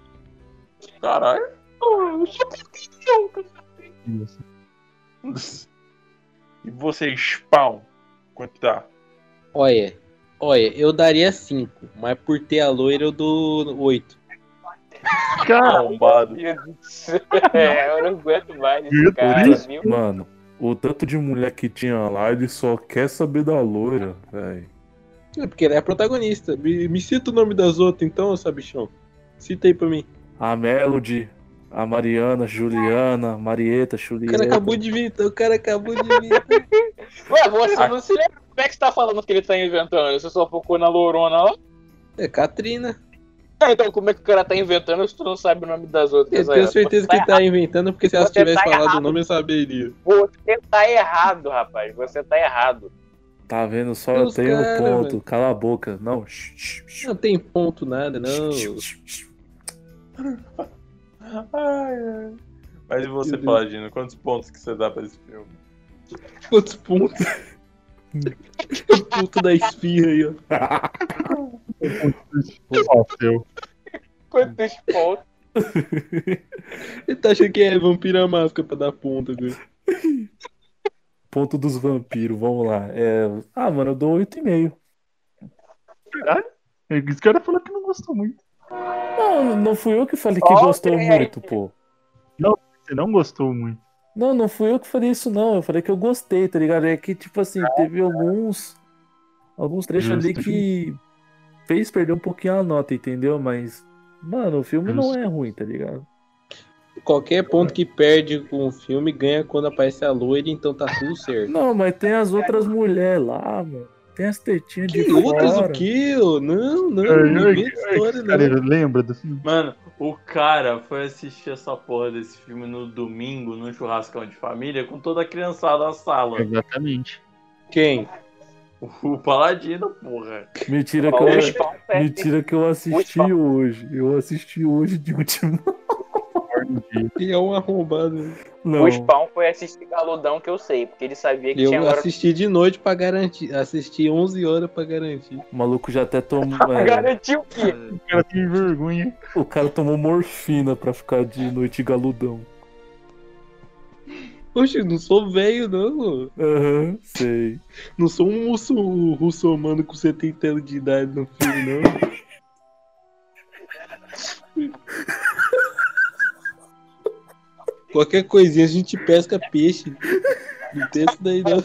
Caralho. E você, Spawn? Quanto tá? Olha, Olha, eu daria 5, mas por ter a loira eu dou 8. Cara, Arrombado. Meu Deus do céu, é, eu não aguento mais esse cara, viu? Mano, o tanto de mulher que tinha lá, ele só quer saber da loira, velho. É porque ele é a protagonista. Me, me cita o nome das outras então, sabichão. Cita aí pra mim. A Melody, a Mariana, Juliana, Marieta, O Julieta. cara acabou de vir, então o cara acabou de vir. Ué, você não se lembra como é que você tá falando que ele tá inventando? Você só focou na Lorona lá? É Katrina. Então como é que o cara tá inventando se tu não sabe o nome das outras? Eu tenho certeza que ele tá inventando, porque se ela Você tivesse tá falado o errado. nome, eu saberia. Você tá errado, rapaz. Você tá errado. Tá vendo? Só Deus, tem um cara, ponto. velho. Cala a boca. Não. Não tem ponto nada, não. Ai, ai. Mas e você. Paladino? Quantos pontos que você dá pra esse filme? Quantos pontos? o ponto da esfirra aí, ó. Quantos pontos? Ele tá achando que é vampira máscara pra dar ponta, viu? Ponto dos vampiros, vamos lá. É... Ah, mano, eu dou 8,5. Esse cara falou que não gostou muito. Não, não fui eu que falei que Ó, gostou três. muito, pô. Você não gostou muito. Não, não fui eu que falei isso, não. Eu falei que eu gostei, tá ligado? É que, tipo assim, teve alguns. Alguns trechos ali Justo. que fez perder um pouquinho a nota, entendeu? Mas, mano, o filme não é ruim, tá ligado? Qualquer ponto que perde com o filme ganha quando aparece a loira, então tá tudo certo. Não, mas tem as outras mulheres lá, mano. Tem as tetinhas de Que outras fora. o quê? Não, não, não história, Cara, não. lembra do filme? Mano, o cara foi assistir essa porra desse filme no domingo, num churrascão de família, com toda a criançada na sala. Exatamente. Quem? O Paladino, porra. Mentira que eu, mentira que eu assisti hoje. Eu assisti hoje de último. Ele é um arrombado. Não. O Spawn foi assistir Galudão que eu sei, porque ele sabia que tinha Eu assisti de noite pra garantir. Assisti 11 horas pra garantir. O maluco já até tomou. é, Garantiu o quê? O cara tem vergonha. o cara tomou morfina pra ficar de noite galudão. Poxa, não sou velho, não. Aham, sei. Não sou um russo, russomano com 70 anos de idade no filme, não. Qualquer coisinha a gente pesca peixe. Não tem isso daí, não.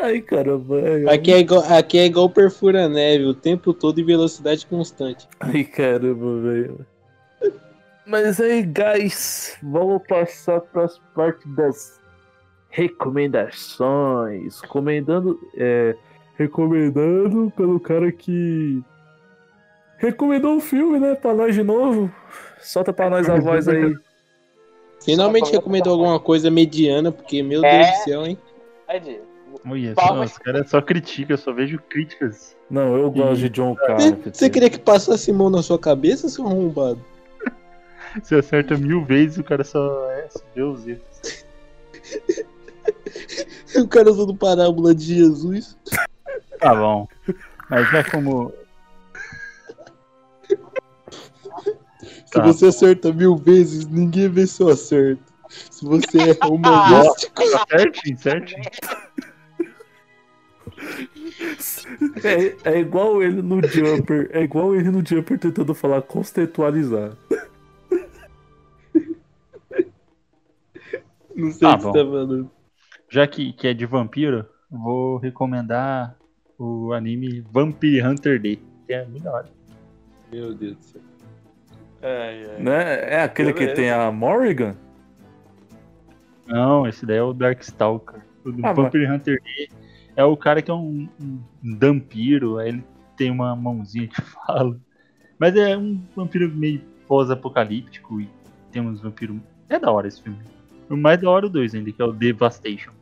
Ai, caramba. Aqui é igual, aqui é igual perfura neve, o tempo todo em velocidade constante. Ai, caramba, velho. Mas aí, guys, vamos passar para as partes das recomendações. Recomendando, é, recomendando pelo cara que recomendou o filme, né? Pra nós de novo. Solta pra nós a voz aí. Finalmente recomendou alguma coisa mediana, porque, meu É. Deus do céu, hein? Verdade. Olha, Palmas. só, os caras só criticam, eu só vejo críticas. Não, eu gosto de John Carpenter. Você queria que passasse mão na sua cabeça, seu arrombado? Você acerta mil vezes, o cara só é Deus. O cara usando parábola de Jesus. Tá bom. Mas já como. Se Tá. você acerta mil vezes, ninguém vê seu acerto. Se você é uma vez, Certinho, certinho. É, é igual ele no Jumper. É igual ele no Jumper tentando falar contextualizar. não sei Tá o que bom. tá falando. Já que, que é de vampiro, vou recomendar o anime Vampire Hunter D. Que é muito da hora. Meu Deus do céu. É, é. Né? É aquele que tem a Morrigan? Não, esse daí é o Darkstalker. O Ah, Vampire Hunter D é o cara que é um, um vampiro, aí ele tem uma mãozinha que fala. Mas é um vampiro meio pós-apocalíptico e tem uns vampiros. É da hora esse filme. O mais da hora o 2 ainda, que é o Devastation.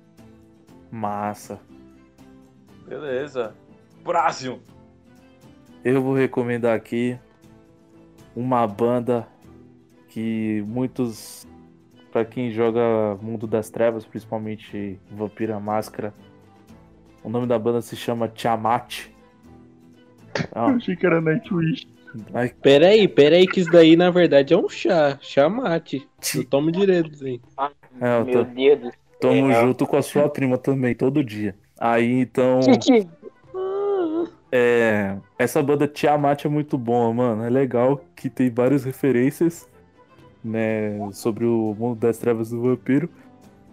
Massa. Beleza. Próximo. Eu vou recomendar aqui uma banda que muitos, pra quem joga Mundo das Trevas, principalmente Vampira Máscara, o nome da banda se chama Tiamat. Eu Ah, achei que era Nightwish. Ai, Pera aí, pera aí, que isso daí na verdade é um chá. Chá mate. Eu tomo direto, assim. é, eu Meu tô- Deus do Tamo É. junto com a sua prima também, todo dia. Aí então. Titi. É, essa banda Tiamat é muito boa, mano. É legal que tem várias referências, né, sobre o mundo das trevas do vampiro.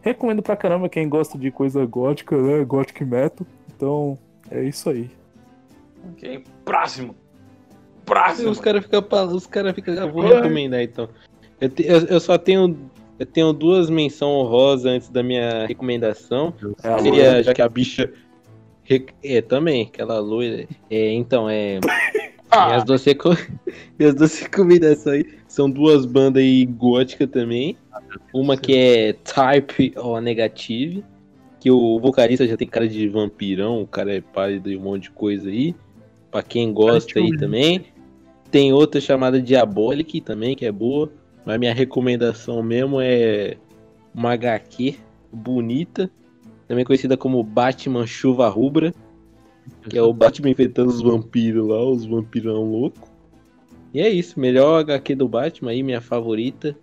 Recomendo pra caramba quem gosta de coisa gótica, né, gothic metal. Então, é isso aí. Ok, próximo. Os Próximo. caras ficam. Os cara ficam. Eu vou recomendar então. Eu, te- eu- eu só tenho. Eu tenho duas menções honrosas antes da minha recomendação. É a Seria, loira. já que a bicha. É, também, aquela loira. É, então, é. Ah, Minhas duas, reco... Minhas duas recomendações são duas bandas aí góticas também. Uma que é Type O Negative, que o vocalista já tem cara de vampirão, o cara é pálido e um monte de coisa aí. Pra quem gosta aí também. Tem outra chamada Diabolic também, que é boa. Mas minha recomendação mesmo é uma HQ bonita, também conhecida como Batman Chuva Rubra. Que é o Batman enfrentando os vampiros lá, os vampirão louco. E é isso, melhor HQ do Batman aí, minha favorita.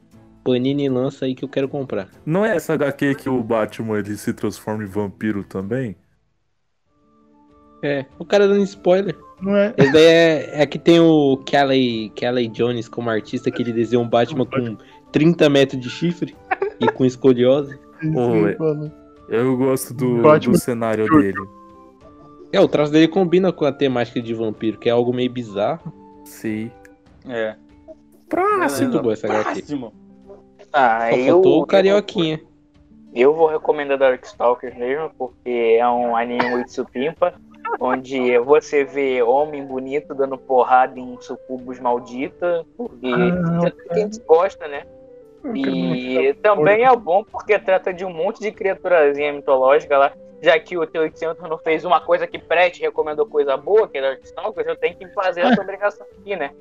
Panini lança aí que eu quero comprar. Não é essa HQ que o Batman ele se transforma em vampiro também? É, o cara dando spoiler. Não é? Esse daí é, é que tem o Kelly, Kelly Jones como artista que ele desenha um Batman com 30 metros de chifre e com escoliose. Pô, é- Eu gosto do, Batman do cenário dele. É, o traço dele combina com a temática de vampiro, que é algo meio bizarro. Sim. é. Muito boa essa HQ. Próximo. Ah, Só eu, o Carioquinha. Eu vou recomendar Darkstalkers mesmo, porque é um anime muito supimpa, onde você vê homem bonito dando porrada em sucubos maldita, porque Ah, quem gosta, né? E também é bom porque trata de um monte de criaturazinha mitológica lá. Já que o T800 não fez uma coisa que preste, recomendou coisa boa, que é Darkstalkers, eu tenho que fazer essa obrigação aqui, né?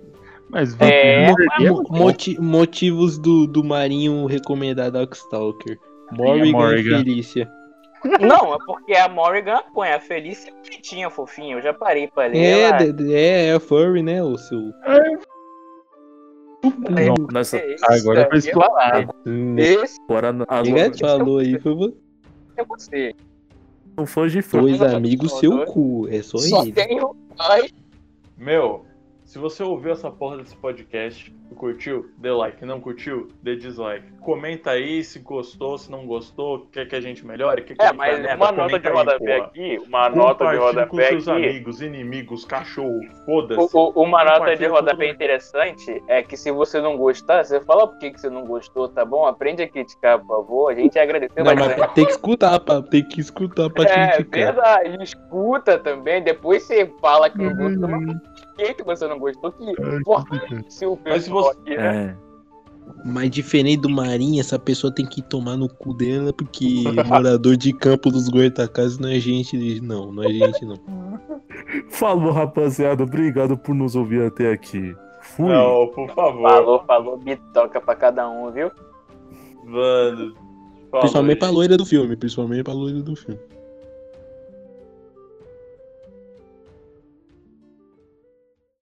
Mas É, Mo- moti- motivos do, do Marinho recomendar Darkstalker. Morrigan e Morrigan. Felícia. Não, é porque a Morrigan põe a Felícia é bonitinha, fofinha. Eu já parei pra ler. É, ela- de- de- é, é furry, né, o seu... Não, Nossa, É isso, agora é foi explanado. Hum, Esse agora as te falou aí, foi vo- é você. não foi de fã. dois amigos seu cu, é só Só ele. tenho. Ai, Meu, se você ouviu essa porra desse podcast curtiu, dê like. Não curtiu, dê dislike. Comenta aí se gostou, se não gostou, quer que a gente melhore, quer que a É, gente mas merda, uma nota de aí, rodapé porra. aqui, uma nota de Compartilhe com rodapé seus aqui. amigos, inimigos, cachorro, foda-se. Uma nota de com rodapé interessante é que se você não gostar, você fala por que, você não gostou, tá bom? Aprende a criticar, por favor. A gente agradeceu Não, bastante. mas tem que escutar, pá, tem que escutar pra É criticar. verdade, escuta também. Depois você fala que não gostou, Uhum. mas por que você não gostou? Que porra, se o Mas se pessoal você- né? É. Mas diferente do Marinho, essa pessoa tem que tomar no cu dela, porque morador de campo dos Goitacazes não é gente, não, não é gente não. Falou, rapaziada. Obrigado por nos ouvir até aqui. Fui. Não, por favor. Falou, falou, bitoca pra cada um, viu? Mano. falou, Principalmente pra gente. loira do filme, principalmente pra loira do filme.